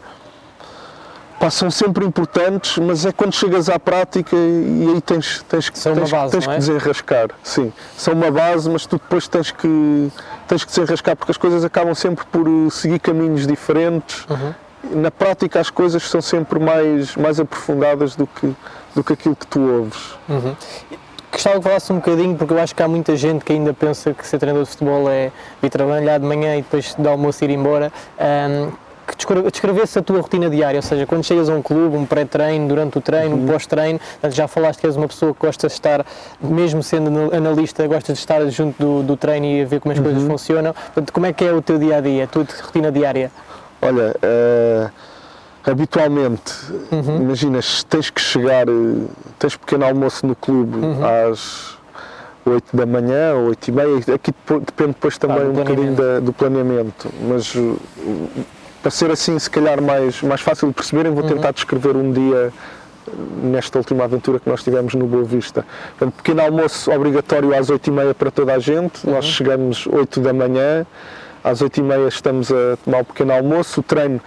pá, são sempre importantes, mas é quando chegas à prática e aí tens, tens, são tens, base, tens é? que desenrascar. Sim, são uma base, mas tu depois tens que, tens que desenrascar porque as coisas acabam sempre por seguir caminhos diferentes. Uhum na prática as coisas são sempre mais, mais aprofundadas do que, do que aquilo que tu ouves. Uhum. Gostava que falasse um bocadinho, porque eu acho que há muita gente que ainda pensa que ser treinador de futebol é vir trabalhar de manhã e depois de almoço ir embora. Um, que descrevesse a tua rotina diária, ou seja, quando chegas a um clube, um pré-treino, durante o treino, um uhum. pós-treino, já falaste que és uma pessoa que gosta de estar, mesmo sendo analista, gosta de estar junto do, do treino e a ver como as uhum. coisas funcionam. Portanto, como é que é o teu dia-a-dia, -dia, a tua rotina diária? Olha, uh, habitualmente, uhum. imaginas, tens que chegar, eh, tens pequeno almoço no clube uhum. às 8 da manhã ou 8 e meia, aqui depende depois também ah, um bocadinho da, do planeamento, mas uh, para ser assim se calhar mais, mais fácil de perceberem, vou uhum. tentar descrever um dia nesta última aventura que nós tivemos no Boa Vista. Portanto, pequeno almoço obrigatório às 8 e meia para toda a gente, nós uhum. chegamos 8 da manhã, às 8h30 estamos a tomar o pequeno almoço. O treino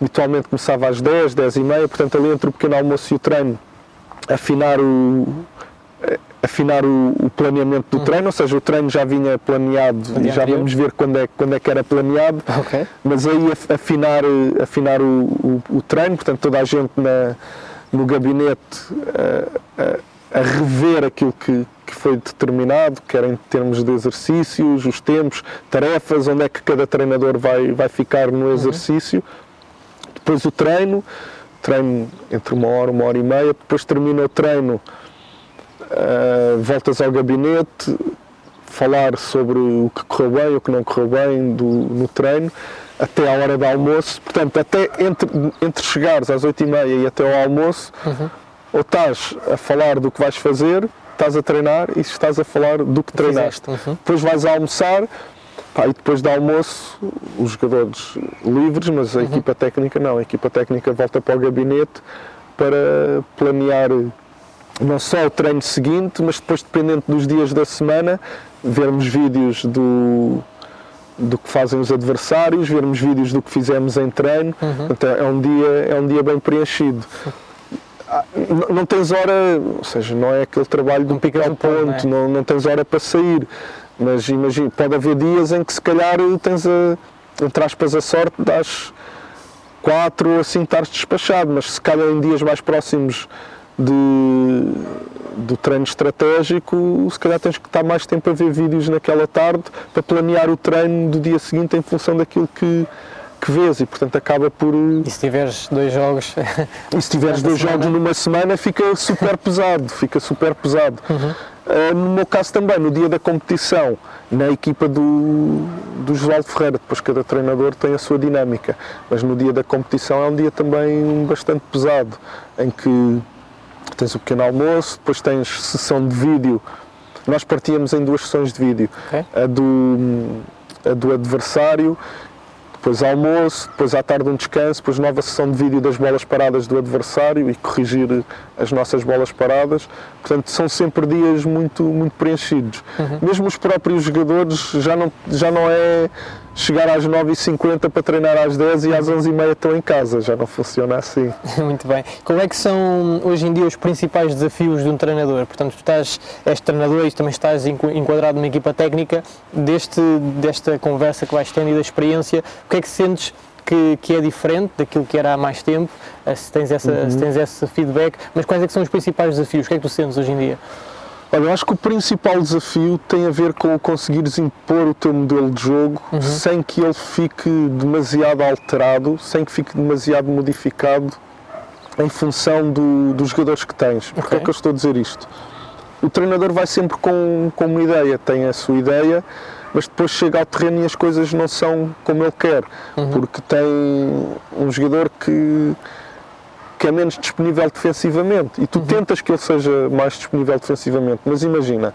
habitualmente começava às 10, 10 e meia, portanto ali entre o pequeno almoço e o treino afinar o, afinar o, o planeamento do uhum. treino, ou seja, o treino já vinha planeado e já vamos ver quando é, quando é que era planeado, okay. mas aí afinar, afinar o, o, o, treino, portanto toda a gente na, no gabinete a, a, a rever aquilo que, que foi determinado, quer em termos de exercícios, os tempos, tarefas, onde é que cada treinador vai, vai ficar no uhum. exercício. Uhum. Depois o treino, treino entre uma hora, uma hora e meia, depois termina o treino, uh, voltas ao gabinete, falar sobre o que correu bem, o que não correu bem do, no treino, até à hora do almoço. Portanto, até entre, entre chegares às oito e meia e até ao almoço, uhum. ou estás a falar do que vais fazer, estás a treinar e estás a falar do que treinaste. Uhum. Depois vais a almoçar pá, e depois do almoço os jogadores livres, mas a uhum. equipa técnica não. A equipa técnica volta para o gabinete para planear não só o treino seguinte, mas depois, dependente dos dias da semana, vermos vídeos do, do que fazem os adversários, vermos vídeos do que fizemos em treino. Uhum. Então, é um dia é um dia bem preenchido. Ah, não tens hora, ou seja, não é aquele trabalho de um pico ao ponto, não, é? não, não tens hora para sair, mas imagina, pode haver dias em que se calhar tens a, entre aspas, a sorte das quatro ou assim estares despachado, mas se calhar em dias mais próximos de, do treino estratégico, se calhar tens que estar mais tempo a ver vídeos naquela tarde para planear o treino do dia seguinte em função daquilo que, que vês e portanto acaba por. E se tiveres dois jogos. E se tiveres dois semana. jogos numa semana fica super pesado, fica super pesado. Uhum. Uh, no meu caso também, no dia da competição, na equipa do, do Josualdo Ferreira, depois cada treinador tem a sua dinâmica, mas no dia da competição é um dia também bastante pesado, em que tens o pequeno almoço, depois tens sessão de vídeo. Nós partíamos em duas sessões de vídeo, okay. a, do, a do adversário depois almoço, depois à tarde um descanso, depois nova sessão de vídeo das bolas paradas do adversário e corrigir as nossas bolas paradas. Portanto, são sempre dias muito, muito preenchidos. Uhum. Mesmo os próprios jogadores já não, já não é chegar às 9h50 para treinar às 10 e às 11h30 estão em casa, já não funciona assim. Muito bem. Qual é que são hoje em dia os principais desafios de um treinador? Portanto, tu estás, és treinador e também estás enquadrado numa equipa técnica deste, desta conversa que vais tendo e da experiência, o que é que sentes que, que, é diferente daquilo que era há mais tempo, eh, se tens, essa, uhum. se tens esse feedback, mas quais é que são os principais desafios? O que é que tu sentes hoje em dia? Olha, eu acho que o principal desafio tem a ver com conseguires impor o teu modelo de jogo uhum. sem que ele fique demasiado alterado, sem que fique demasiado modificado em função do, dos jogadores que tens. Porquê okay. é que eu estou a dizer isto? O treinador vai sempre com, com uma ideia, tem a sua ideia, mas depois chega ao terreno e as coisas não são como ele quer, uhum. porque tem um jogador que que é menos disponível defensivamente e tu uhum. tentas que ele seja mais disponível defensivamente, mas imagina,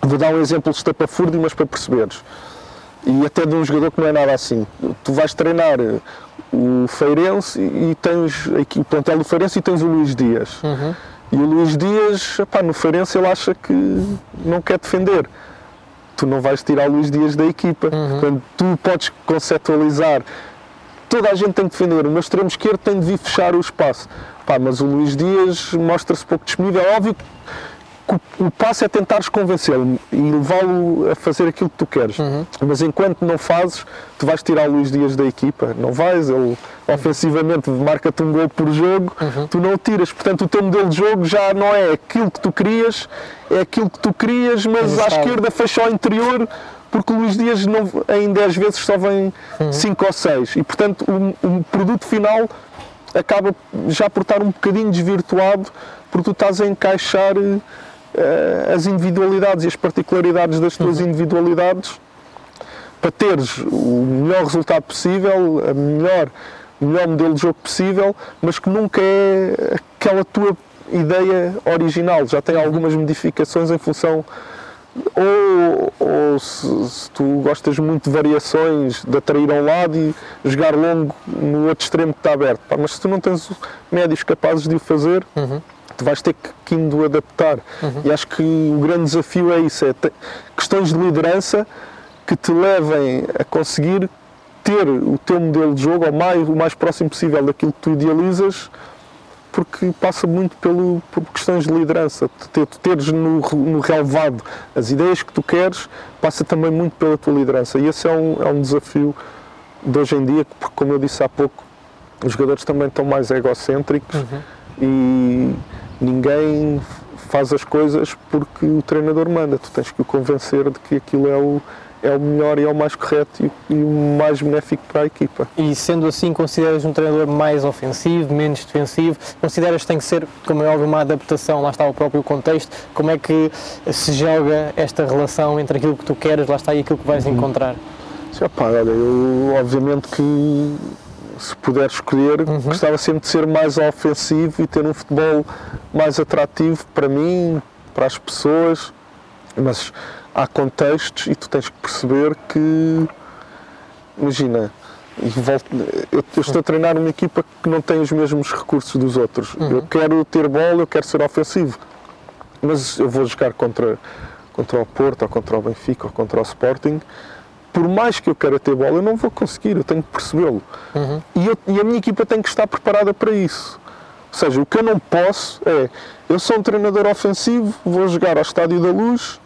vou dar um exemplo estapafúrdio, mas para perceberes, e até de um jogador que não é nada assim. Tu vais treinar o Feirense e tens aqui o plantel do Feirense e tens o Luís Dias. Uhum. E o Luís Dias, epá, no Feirense ele acha que não quer defender. Tu não vais tirar o Luís Dias da equipa. Uhum. Portanto, tu podes conceptualizar toda a gente tem que defender, mas extremo esquerdo tem de vir fechar o espaço. Pá, mas o Luís Dias mostra-se pouco disponível. É óbvio que o, passo é tentares convencê-lo e levá-lo a fazer aquilo que tu queres. Uhum. Mas enquanto não fazes, tu vais tirar o Luís Dias da equipa. Não vais, ele ofensivamente marca-te um gol por jogo, uhum. tu não o tiras. Portanto, o teu modelo de jogo já não é aquilo que tu querias, é aquilo que tu querias, mas à esquerda fecha ao interior porque o Luís Dias não, em 10 vezes só vem 5 uhum. ou 6 e portanto o, o, produto final acaba já por estar um bocadinho desvirtuado porque tu estás a encaixar uh, as individualidades e as particularidades das tuas uhum. individualidades para teres o melhor resultado possível, a melhor, o melhor modelo de jogo possível, mas que nunca é aquela tua ideia original, já tem uhum. algumas modificações em função ou, ou se, se, tu gostas muito de variações, de atrair a um lado e jogar longo no outro extremo que está aberto. Pá, mas se tu não tens médios capazes de o fazer, uhum. tu vais ter que, que indo adaptar. Uhum. E acho que o grande desafio é isso: é questões de liderança que te levem a conseguir ter o teu modelo de jogo ao mais, o mais próximo possível daquilo que tu idealizas porque passa muito pelo, por questões de liderança. Tu teres no, no relevado as ideias que tu queres, passa também muito pela tua liderança. E esse é um, é um desafio de hoje em dia, porque, como eu disse há pouco, os jogadores também estão mais egocêntricos uhum. e ninguém faz as coisas porque o treinador manda. Tu tens que o convencer de que aquilo é o, é o melhor e é o mais correto e, o mais benéfico para a equipa. E sendo assim, consideras um treinador mais ofensivo, menos defensivo? Consideras que tem que ser, como é óbvio, uma adaptação, lá está o próprio contexto? Como é que se joga esta relação entre aquilo que tu queres, lá está, e aquilo que vais uhum. encontrar? Olha, eu obviamente que se puder escolher, uhum. gostava sempre de ser mais ofensivo e ter um futebol mais atrativo para mim, para as pessoas, mas há contextos e tu tens que perceber que, imagina, volto, eu, eu, estou a treinar uma equipa que não tem os mesmos recursos dos outros. Uhum. Eu quero ter bola, eu quero ser ofensivo, mas eu vou jogar contra, contra o Porto, ou contra o Benfica, ou contra o Sporting. Por mais que eu queira ter bola, eu não vou conseguir, eu tenho que percebê-lo. Uhum. E, e a minha equipa tem que estar preparada para isso. Ou seja, o que eu não posso é, eu sou um treinador ofensivo, vou jogar ao Estádio da Luz,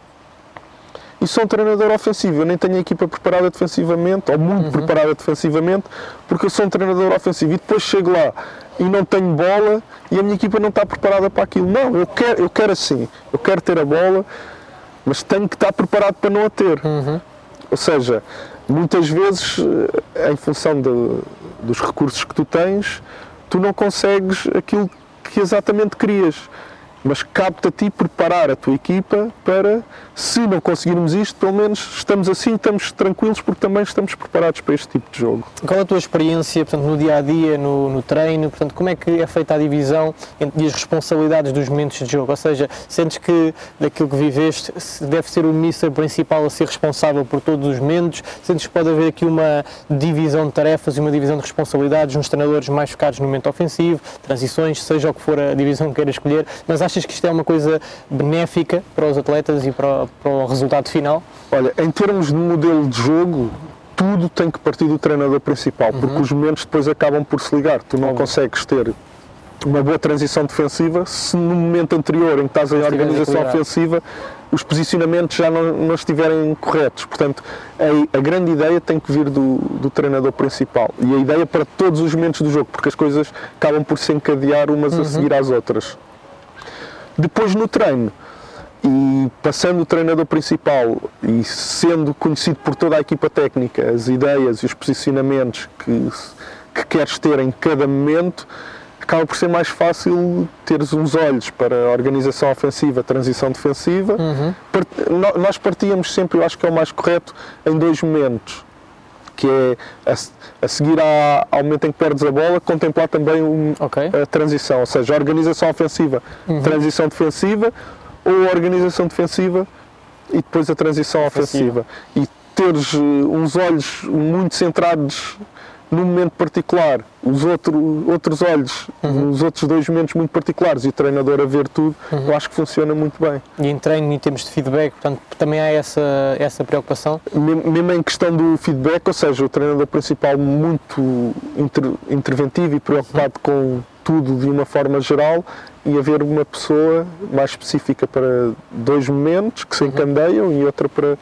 e sou um treinador ofensivo. Eu nem tenho a equipa preparada defensivamente, ou muito uhum. preparada defensivamente, porque eu sou um treinador ofensivo. E depois chego lá e não tenho bola e a minha equipa não está preparada para aquilo. Não, eu quero, eu quero assim. Eu quero ter a bola, mas tenho que estar preparado para não a ter. Uhum. Ou seja, muitas vezes, eh, em função de, dos recursos que tu tens, tu não consegues aquilo que exatamente querias mas cabe-te a ti preparar a tua equipa para, se não conseguirmos isto, pelo menos estamos assim, estamos tranquilos porque também estamos preparados para este tipo de jogo. Qual a tua experiência portanto, no dia a dia, no, no treino? Portanto, como é que é feita a divisão entre as responsabilidades dos momentos de jogo? Ou seja, sentes que daquilo que viveste deve ser o mister principal a ser responsável por todos os momentos? Sentes que pode haver aqui uma divisão de tarefas e uma divisão de responsabilidades nos treinadores mais focados no momento ofensivo, transições, seja o que for a divisão que queira escolher, mas achas que isto é uma coisa benéfica para os atletas e para, para o resultado final? Olha, em termos de modelo de jogo, tudo tem que partir do treinador principal, uhum. porque os momentos depois acabam por se ligar. Tu não Óbvio. consegues ter uma boa transição defensiva se no momento anterior em que estás em organização ofensiva os posicionamentos já não, não estiverem corretos. Portanto, a, a, grande ideia tem que vir do, do, treinador principal e a ideia para todos os momentos do jogo, porque as coisas acabam por se encadear umas uhum. a seguir às outras. Depois no treino, E passando o treinador principal e sendo conhecido por toda a equipa técnica, as ideias e os posicionamentos que, que queres ter em cada momento, acaba por ser mais fácil teres uns olhos para a organização ofensiva, a transição defensiva. Uhum. Nós partíamos sempre, eu acho que é o mais correto, em dois momentos que é a, a seguir à, ao momento em que perdes a bola, contemplar também um, okay. a transição, ou seja, a organização ofensiva, uhum. transição defensiva, ou a organização defensiva e depois a transição ofensiva. E teres uh, uns olhos muito centrados num momento particular, os outro, outros olhos, uhum. os outros dois momentos muito particulares e o treinador a ver tudo, uhum. eu acho que funciona muito bem. E em treino, em termos de feedback, portanto, também há essa, essa preocupação? Mesmo em questão do feedback, ou seja, o treinador principal muito inter, interventivo e preocupado uhum. com tudo de uma forma geral e haver uma pessoa mais específica para dois momentos que se uhum. encandeiam e outra para,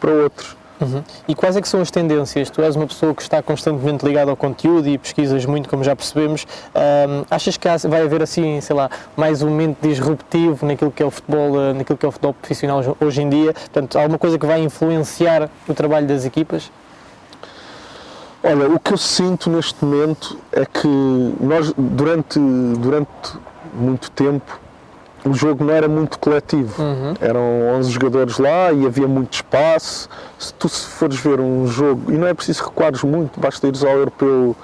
para outros. Uhum. E quais é que são as tendências? Tu és uma pessoa que está constantemente ligada ao conteúdo e pesquisas muito, como já percebemos. Um, achas que vai haver assim, sei lá, mais um momento disruptivo naquilo que é o futebol, eh, naquilo que é o futebol profissional hoje em dia? Portanto, alguma coisa que vai influenciar o trabalho das equipas? Olha, o que eu sinto neste momento é que nós, durante, durante muito tempo, o jogo não era muito coletivo. Uhum. Eram 11 jogadores lá e havia muito espaço. Se tu se fores ver um jogo, e não é preciso recuares muito, basta ires ao Europeu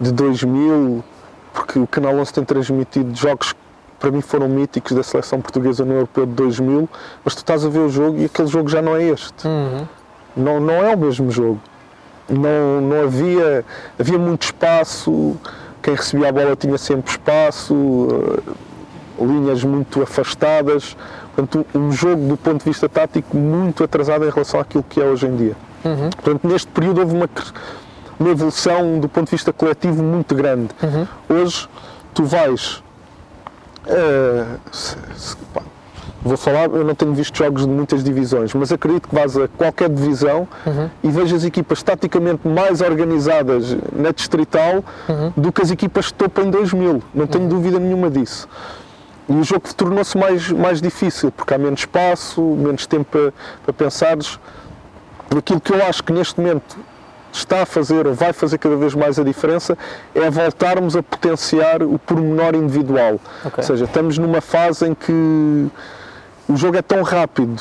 de 2000, porque o Canal 11 tem transmitido jogos que para mim foram míticos da seleção portuguesa no Europeu de 2000, mas tu estás a ver o jogo e aquele jogo já não é este. Uhum. Não, não é o mesmo jogo. Não, não havia, havia muito espaço, quem recebia a bola tinha sempre espaço linhas muito afastadas. Portanto, um jogo do ponto de vista tático muito atrasado em relação àquilo que é hoje em dia. Uhum. Portanto, neste período houve uma, uma evolução do ponto de vista coletivo muito grande. Uhum. Hoje, tu vais. Uh, se, se, pá, vou falar, eu não tenho visto jogos de muitas divisões, mas acredito que vais a qualquer divisão uhum. e vejas equipas taticamente mais organizadas na distrital uhum. do que as equipas de topo em 2000. Não tenho uhum. dúvida nenhuma disso. E o jogo tornou-se mais, mais difícil, porque há menos espaço, menos tempo para, para pensares. Aquilo que eu acho que neste momento está a fazer ou vai fazer cada vez mais a diferença é voltarmos a potenciar o pormenor individual. Okay. Ou seja, estamos numa fase em que o jogo é tão rápido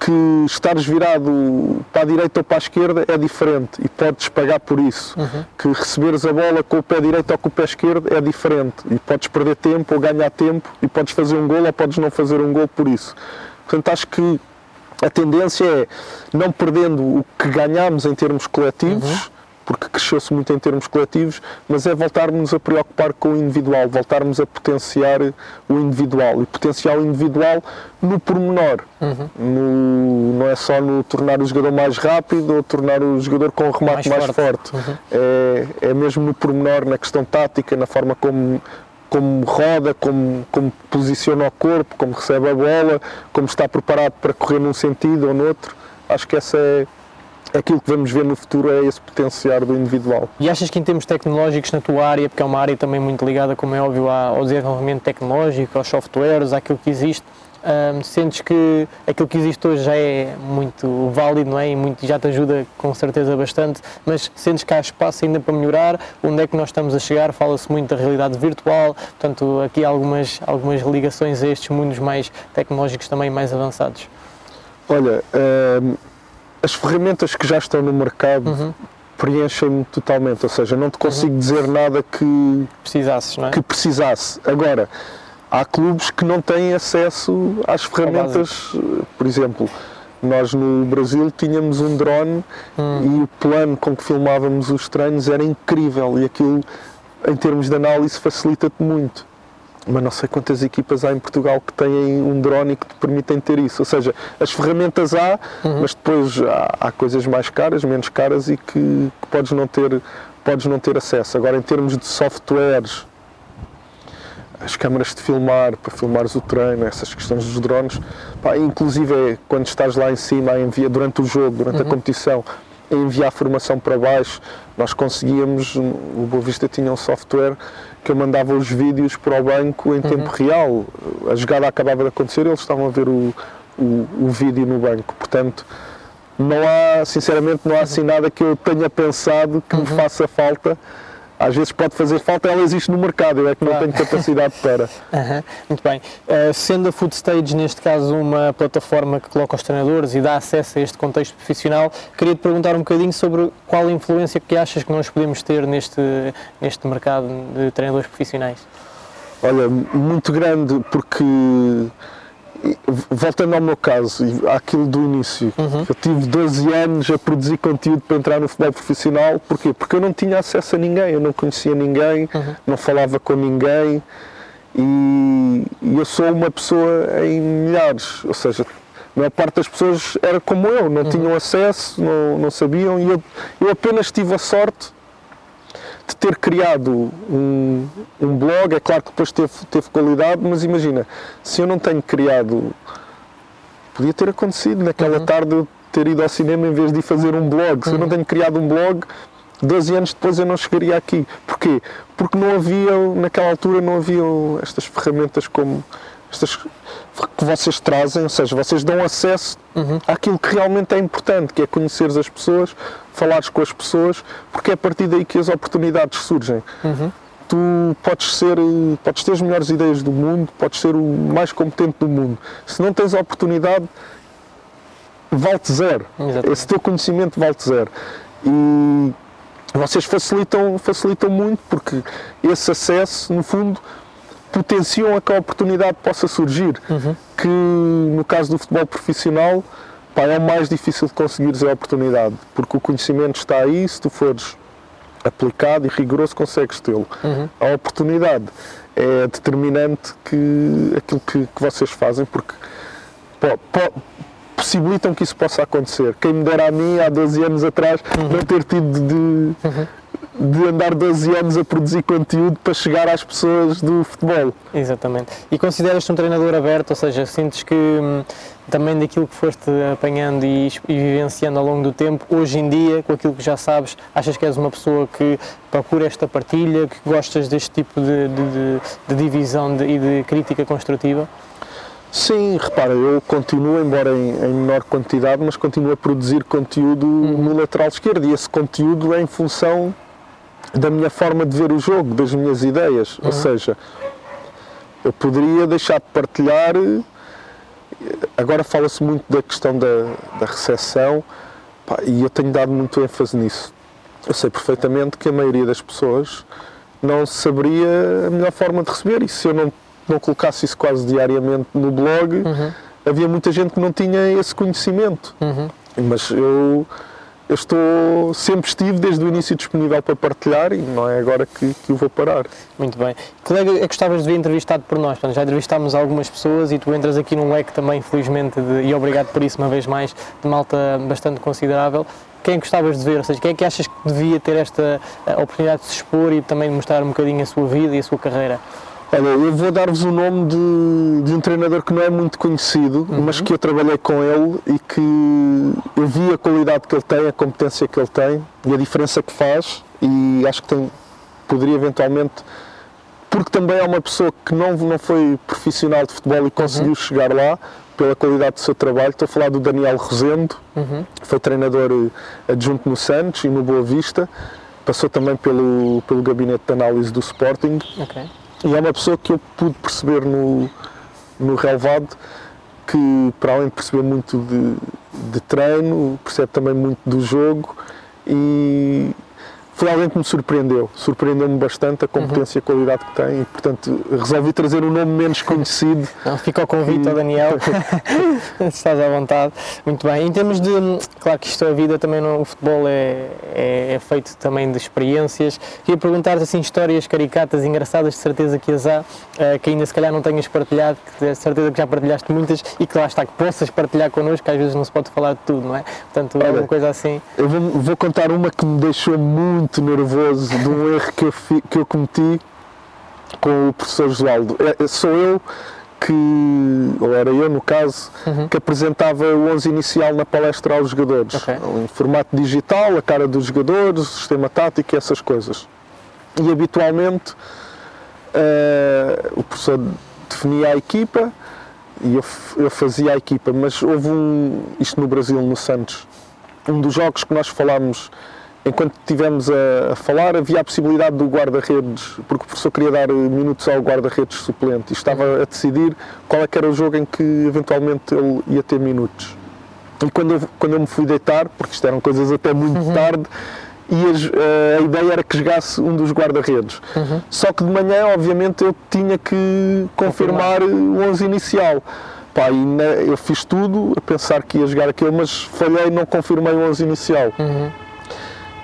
que estares virado para a direita ou para a esquerda é diferente e podes pagar por isso. Uhum. Que receberes a bola com o pé direito ou com o pé esquerdo é diferente e podes perder tempo ou ganhar tempo e podes fazer um gol ou podes não fazer um gol por isso. Portanto, acho que a tendência é, não perdendo o que ganhamos em termos coletivos, uhum porque cresceu-se muito em termos coletivos, mas é voltarmos a preocupar com o individual, voltarmos a potenciar o individual e potenciar o individual no pormenor. Uhum. No, não é só no tornar o jogador mais rápido ou tornar o jogador com um remate mais, mais forte. forte. Uhum. É, é mesmo no pormenor, na questão tática, na forma como, como roda, como, como posiciona o corpo, como recebe a bola, como está preparado para correr num sentido ou noutro. Acho que essa é, aquilo que vamos ver no futuro é esse potenciar do individual. E achas que em termos tecnológicos na tua área, porque é uma área também muito ligada, como é óbvio, ao desenvolvimento tecnológico, aos softwares, àquilo que existe, um, sentes que aquilo que existe hoje já é muito válido, não é? E muito, já te ajuda com certeza bastante, mas sentes que há espaço ainda para melhorar? Onde é que nós estamos a chegar? Fala-se muito da realidade virtual, portanto, aqui há algumas, algumas ligações a estes mundos mais tecnológicos também mais avançados. Olha, um as ferramentas que já estão no mercado uhum. preenchem-me totalmente, ou seja, não te consigo uhum. dizer nada que precisasses, não é? que precisasse. Agora, há clubes que não têm acesso às ferramentas, por exemplo, nós no Brasil tínhamos um drone hum. e o plano com que filmávamos os treinos era incrível e aquilo em termos de análise facilita-te muito mas não sei quantas equipas há em Portugal que têm um drone e que te permitem ter isso. Ou seja, as ferramentas há, uhum. mas depois há, há, coisas mais caras, menos caras e que, que, podes, não ter, podes não ter acesso. Agora, em termos de softwares, as câmaras de filmar, para filmares o treino, essas questões dos drones, pá, inclusive é, quando estás lá em cima, envia, durante o jogo, durante uhum. a competição, a enviar a formação para baixo, nós conseguíamos, o Boa Vista tinha um software que eu mandava os vídeos para o banco em tempo real. A jogada acabava de acontecer e eles estavam a ver o, o, o vídeo no banco. Portanto, não há, sinceramente, não há assim nada que eu tenha pensado que me faça falta. Às vezes pode fazer falta, ela existe no mercado, eu é que não tenho capacidade para. Aham, Muito bem. Uh, sendo a Footstage, neste caso, uma plataforma que coloca os treinadores e dá acesso a este contexto profissional, queria te perguntar um bocadinho sobre qual a influência que achas que nós podemos ter neste, neste mercado de treinadores profissionais. Olha, muito grande, porque voltando ao meu caso, e àquilo do início, eu tive 12 anos a produzir conteúdo para entrar no futebol profissional, porquê? Porque eu não tinha acesso a ninguém, eu não conhecia ninguém, não falava com ninguém. E, e eu sou uma pessoa em milhares, ou seja, a maior parte das pessoas era como eu, não tinham acesso, não, não sabiam. E eu, eu apenas tive a sorte de ter criado um, um blog, é claro que depois teve, teve qualidade, mas imagina, se eu não tenho criado, podia ter acontecido naquela tarde eu ter ido ao cinema em vez de ir fazer um blog. Se eu não tenho criado um blog, 12 anos depois eu não chegaria aqui. Porquê? Porque não havia, naquela altura, não havia estas ferramentas como estas que vocês trazem, ou seja, vocês dão acesso àquilo que realmente é importante, que é conheceres as pessoas, falares com as pessoas, porque é a partir daí que as oportunidades surgem. Tu podes ser, podes ter as melhores ideias do mundo, podes ser o mais competente do mundo. Se não tens a oportunidade, vale-te zero. Exatamente. Esse teu conhecimento vale-te zero. E vocês facilitam, facilitam muito porque esse acesso, no fundo, potenciam a que a oportunidade possa surgir. Que no caso do futebol profissional, pá, é o mais difícil de conseguires a oportunidade, porque o conhecimento está aí, se tu fores aplicado e rigoroso, consegues tê-lo. A oportunidade é determinante que aquilo que, que vocês fazem, porque po- po- possibilitam que isso possa acontecer. Quem me dera a mim, há 12 anos atrás, não ter tido de, de andar 12 anos a produzir conteúdo para chegar às pessoas do futebol. Exatamente. E consideras-te um treinador aberto, ou seja, sentes que hum, também daquilo que foste apanhando e, e vivenciando ao longo do tempo, hoje em dia, com aquilo que já sabes, achas que és uma pessoa que procura esta partilha, que gostas deste tipo de, de- de- divisão e de crítica construtiva? Sim, repara, eu continuo, embora em, em menor quantidade, mas continuo a produzir conteúdo no lateral esquerdo e esse conteúdo é em função da minha forma de ver o jogo, das minhas ideias. Ou seja, eu poderia deixar de partilhar. Agora fala-se muito da questão da, da recessão pá, e eu tenho dado muito ênfase nisso. Eu sei perfeitamente que a maioria das pessoas não saberia a melhor forma de receber e se eu não, não colocasse isso quase diariamente no blog, havia muita gente que não tinha esse conhecimento. Mas eu, eu estou, sempre estive desde o início disponível para partilhar e não é agora que, que o vou parar. Muito bem. Colega é que gostavas de ver entrevistado por nós? Portanto, já entrevistámos algumas pessoas e tu entras aqui num leque também, felizmente, de- e obrigado por isso uma vez mais, de malta bastante considerável. Quem gostavas de ver? Ou seja, quem é que achas que devia ter esta eh, oportunidade de se expor e também de mostrar um bocadinho a sua vida e a sua carreira? Olha, eu vou dar-vos o nome de, de um treinador que não é muito conhecido, mas que eu trabalhei com ele e que eu vi a qualidade que ele tem, a competência que ele tem e a diferença que faz e acho que tem, poderia eventualmente, porque também é uma pessoa que não, não foi profissional de futebol e conseguiu chegar lá pela qualidade do seu trabalho. Estou a falar do Daniel Rosendo, foi treinador eh, adjunto no Santos e no Boa Vista, passou também pelo, pelo gabinete de análise do Sporting. Ok. E é uma pessoa que eu pude perceber no, no relevado que, para além de perceber muito de, de treino, percebe também muito do jogo e foi alguém que me surpreendeu. Surpreendeu-me bastante a competência e a qualidade que tem e, portanto, resolvi trazer um nome menos conhecido. Não, fica o convite ao Daniel, estás à vontade. Muito bem. Em termos de. Claro que isto é a vida, também no, o futebol é, é, é feito também de experiências. Queria perguntar-te assim, histórias caricatas, engraçadas, de certeza que as há, eh, que ainda se calhar não tenhas partilhado, que de certeza que já partilhaste muitas e que lá está, que possas partilhar connosco, que às vezes não se pode falar de tudo, não é? Portanto, Olha, alguma coisa assim. Eu vou, vou contar uma que me deixou muito nervoso de um erro que eu, fi- que eu cometi com o professor Josualdo. É- é- sou eu que, ou era eu no caso, que apresentava o 11 inicial na palestra aos jogadores. Ok. Em formato digital, a cara dos jogadores, o sistema tático e essas coisas. E habitualmente uh, o professor definia a equipa e eu, eu fazia a equipa, mas houve um, isto no Brasil, no Santos, um dos jogos que nós falámos enquanto estivemos a, a, falar, havia a possibilidade do guarda-redes, porque o professor queria dar minutos ao guarda-redes suplente e estava a decidir qual é era o jogo em que eventualmente ele ia ter minutos. E quando eu, quando eu me fui deitar, porque isto eram coisas até muito uhum. tarde, e a, a, ideia era que jogasse um dos guarda-redes. Uhum. Só que de manhã, obviamente, eu tinha que confirmar, confirmar. o 11 inicial. Pá, e na, eu fiz tudo a pensar que ia jogar aquele, mas falhei e não confirmei o 11 inicial. Uhum.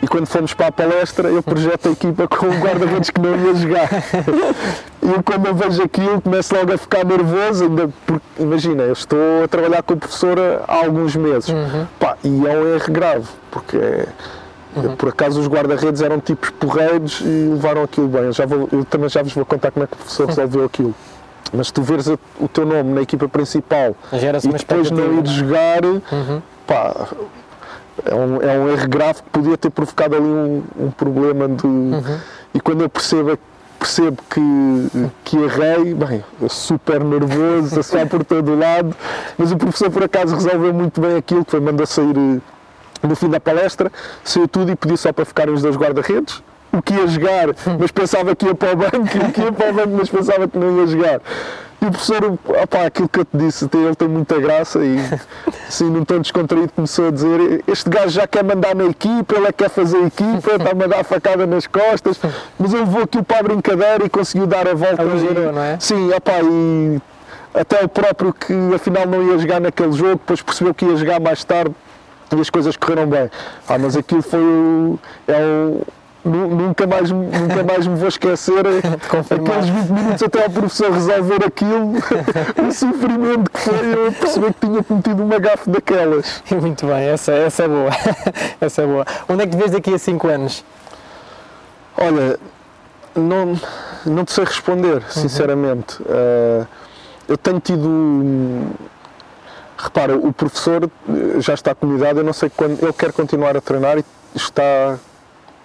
E quando fomos para a palestra, eu projeto a equipa com um guarda-redes que não ia jogar. E eu, quando eu vejo aquilo, começo logo a ficar nervoso. Ainda porque, imagina, eu estou a trabalhar com a professora há alguns meses. Uhum. Pá, e é um erro grave, porque é, uhum. por acaso os guarda-redes eram tipos porreiros e levaram aquilo bem. Eu, já vou, eu também já vos vou contar como é que o professor resolveu aquilo. Mas tu veres o teu nome na equipa principal e depois não ir é? jogar, uhum. pá, é um, é um erro grave que podia ter provocado ali um, um problema de. Uhum. E quando eu percebo, percebo que, que errei, bem, super nervoso, a sair por todo o lado, mas o professor por acaso resolveu muito bem aquilo, que foi mandar sair eh, no fim da palestra, saiu tudo e pediu só para ficarem os dois guarda-redes o que ia jogar, mas pensava que ia para o banco, o que ia para o banco, mas pensava que não ia jogar. E o professor, opá, aquilo que eu te disse, ele tem muita graça e assim, num tom descontraído começou a dizer este gajo já quer mandar na equipa, ele é quer fazer equipa, está-me a dar facada nas costas, mas ele levou aquilo para a brincadeira e conseguiu dar a volta. Aligerou, não é? Sim, opá, e até o próprio que afinal não ia jogar naquele jogo, depois percebeu que ia jogar mais tarde e as coisas correram bem. Ah, mas aquilo foi o, é o, nunca mais, nunca mais me vou esquecer aqueles 20 minutos até ao professor resolver aquilo, o sofrimento que foi eu perceber que tinha cometido uma gafe daquelas. Muito bem, essa, essa é boa. essa é boa. Onde é que te vês daqui a 5 anos? Olha, não, não te sei responder, uhum. sinceramente. Uhum. Uh, eu tenho tido. Repara, o professor já está comunidade, eu não sei quando. Ele quer continuar a treinar e está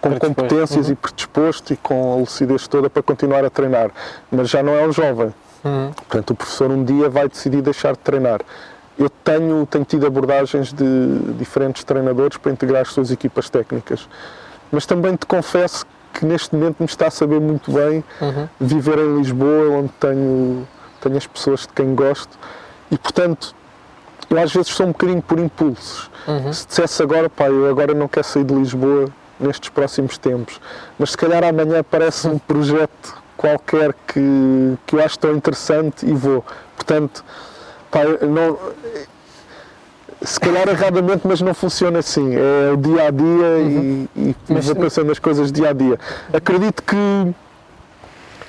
com competências uhum. e predisposto e com a lucidez toda para continuar a treinar, mas já não é um jovem. Uhum. Portanto, o professor um dia vai decidir deixar de treinar. Eu tenho, tenho tido abordagens de diferentes treinadores para integrar as suas equipas técnicas, mas também te confesso que neste momento me está a saber muito bem uhum. viver em Lisboa, onde tenho, tenho as pessoas de quem gosto, e portanto eu às vezes sou um bocadinho por impulsos. Uhum. Se dissesse agora, pá, eu agora não quero sair de Lisboa, nestes próximos tempos. Mas se calhar amanhã aparece um projeto qualquer que, que eu acho tão interessante e vou. Portanto, pá, não, se calhar erradamente, mas não funciona assim. É o dia a dia uhum. e, e mas, vou pensando nas coisas dia a dia. Acredito que,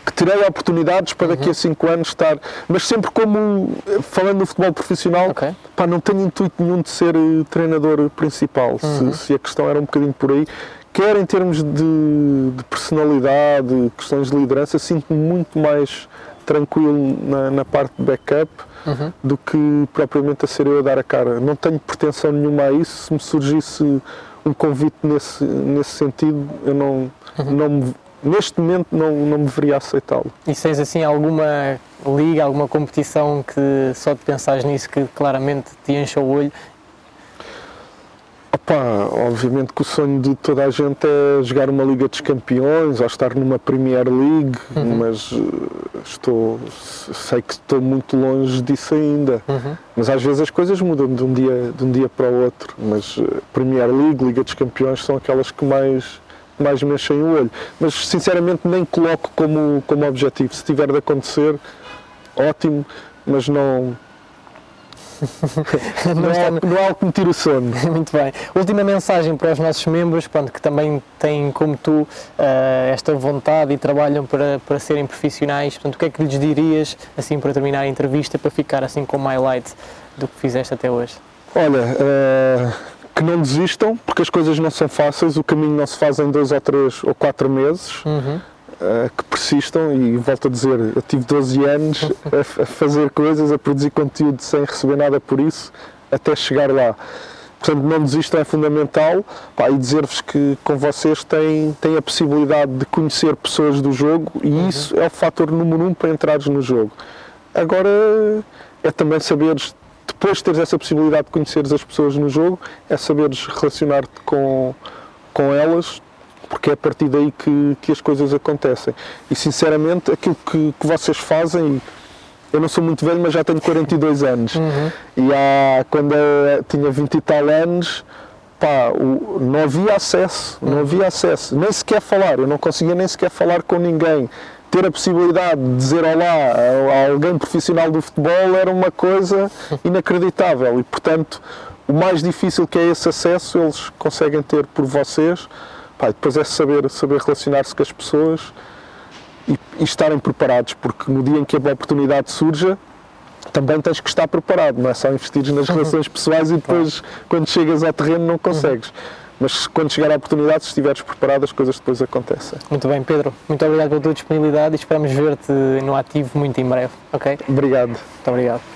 que terei oportunidades para daqui a 5 uhum. anos estar, mas sempre como, falando no futebol profissional, okay. pá, não tenho intuito nenhum de ser eh, treinador principal. Uhum. Se, se a questão era um bocadinho por aí, quer em termos de, de personalidade, questões de liderança, sinto-me muito mais tranquilo na, na parte de backup uhum. do que propriamente a ser eu a dar a cara. Não tenho pretensão nenhuma a isso. Se me surgisse um convite nesse, nesse sentido, eu não, uhum. não me, neste momento não, não me veria aceitá-lo. E tens assim alguma liga, alguma competição que só de pensares nisso que claramente te enche o olho Opa, obviamente que o sonho de toda a gente é jogar uma Liga dos Campeões ou estar numa Premier League, uhum. mas eh, estou, sei que estou muito longe disso ainda. Uhum. Mas às vezes as coisas mudam de um dia, de um dia para o outro. Mas eh, Premier League, Liga dos Campeões são aquelas que mais, mais me enchem o olho. Mas sinceramente nem coloco como, como objetivo. Se tiver de acontecer, ótimo, mas não não, há, não há algo que me tire o sono. Muito bem. Última mensagem para os nossos membros, pronto, que também têm, como tu, uh, esta vontade e trabalham para, para serem profissionais. Portanto, o que é que lhes dirias, assim, para terminar a entrevista, para ficar assim com o highlight do que fizeste até hoje? Olha, uh, que não desistam, porque as coisas não são fáceis, o caminho não se faz em dois ou três ou quatro meses. Uhum uh, que persistam e volto a dizer, eu tive 12 anos a, a, fazer coisas, a produzir conteúdo sem receber nada por isso, até chegar lá. Portanto, não desistam é fundamental pá, e dizer-vos que com vocês têm, têm a possibilidade de conhecer pessoas do jogo e uhum. isso é o fator número um para entrares no jogo. Agora é também saberes, depois de teres essa possibilidade de conheceres as pessoas no jogo, é saberes relacionar-te com, com elas, porque é a partir daí que, que as coisas acontecem. E sinceramente, aquilo que, que vocês fazem eu não sou muito velho, mas já tenho 42 anos. Uhum. E há, quando eu tinha 20 e tal anos, pá, o, não havia acesso, não havia acesso, nem sequer falar, eu não conseguia nem sequer falar com ninguém. Ter a possibilidade de dizer olá a alguém profissional do futebol era uma coisa inacreditável e, portanto, o mais difícil que é esse acesso, eles conseguem ter por vocês. Pá, depois é saber, saber relacionar-se com as pessoas e, e estarem preparados, porque no dia em que a oportunidade surja, também tens que estar preparado, não é só investir nas relações pessoais e depois, quando chegas ao terreno, não consegues. Uhum. Mas quando chegar a oportunidade, se estiveres preparado, as coisas depois acontecem. Muito bem, Pedro. Muito obrigado pela tua disponibilidade e esperamos ver-te no ativo muito em breve, ok? Obrigado. Muito obrigado.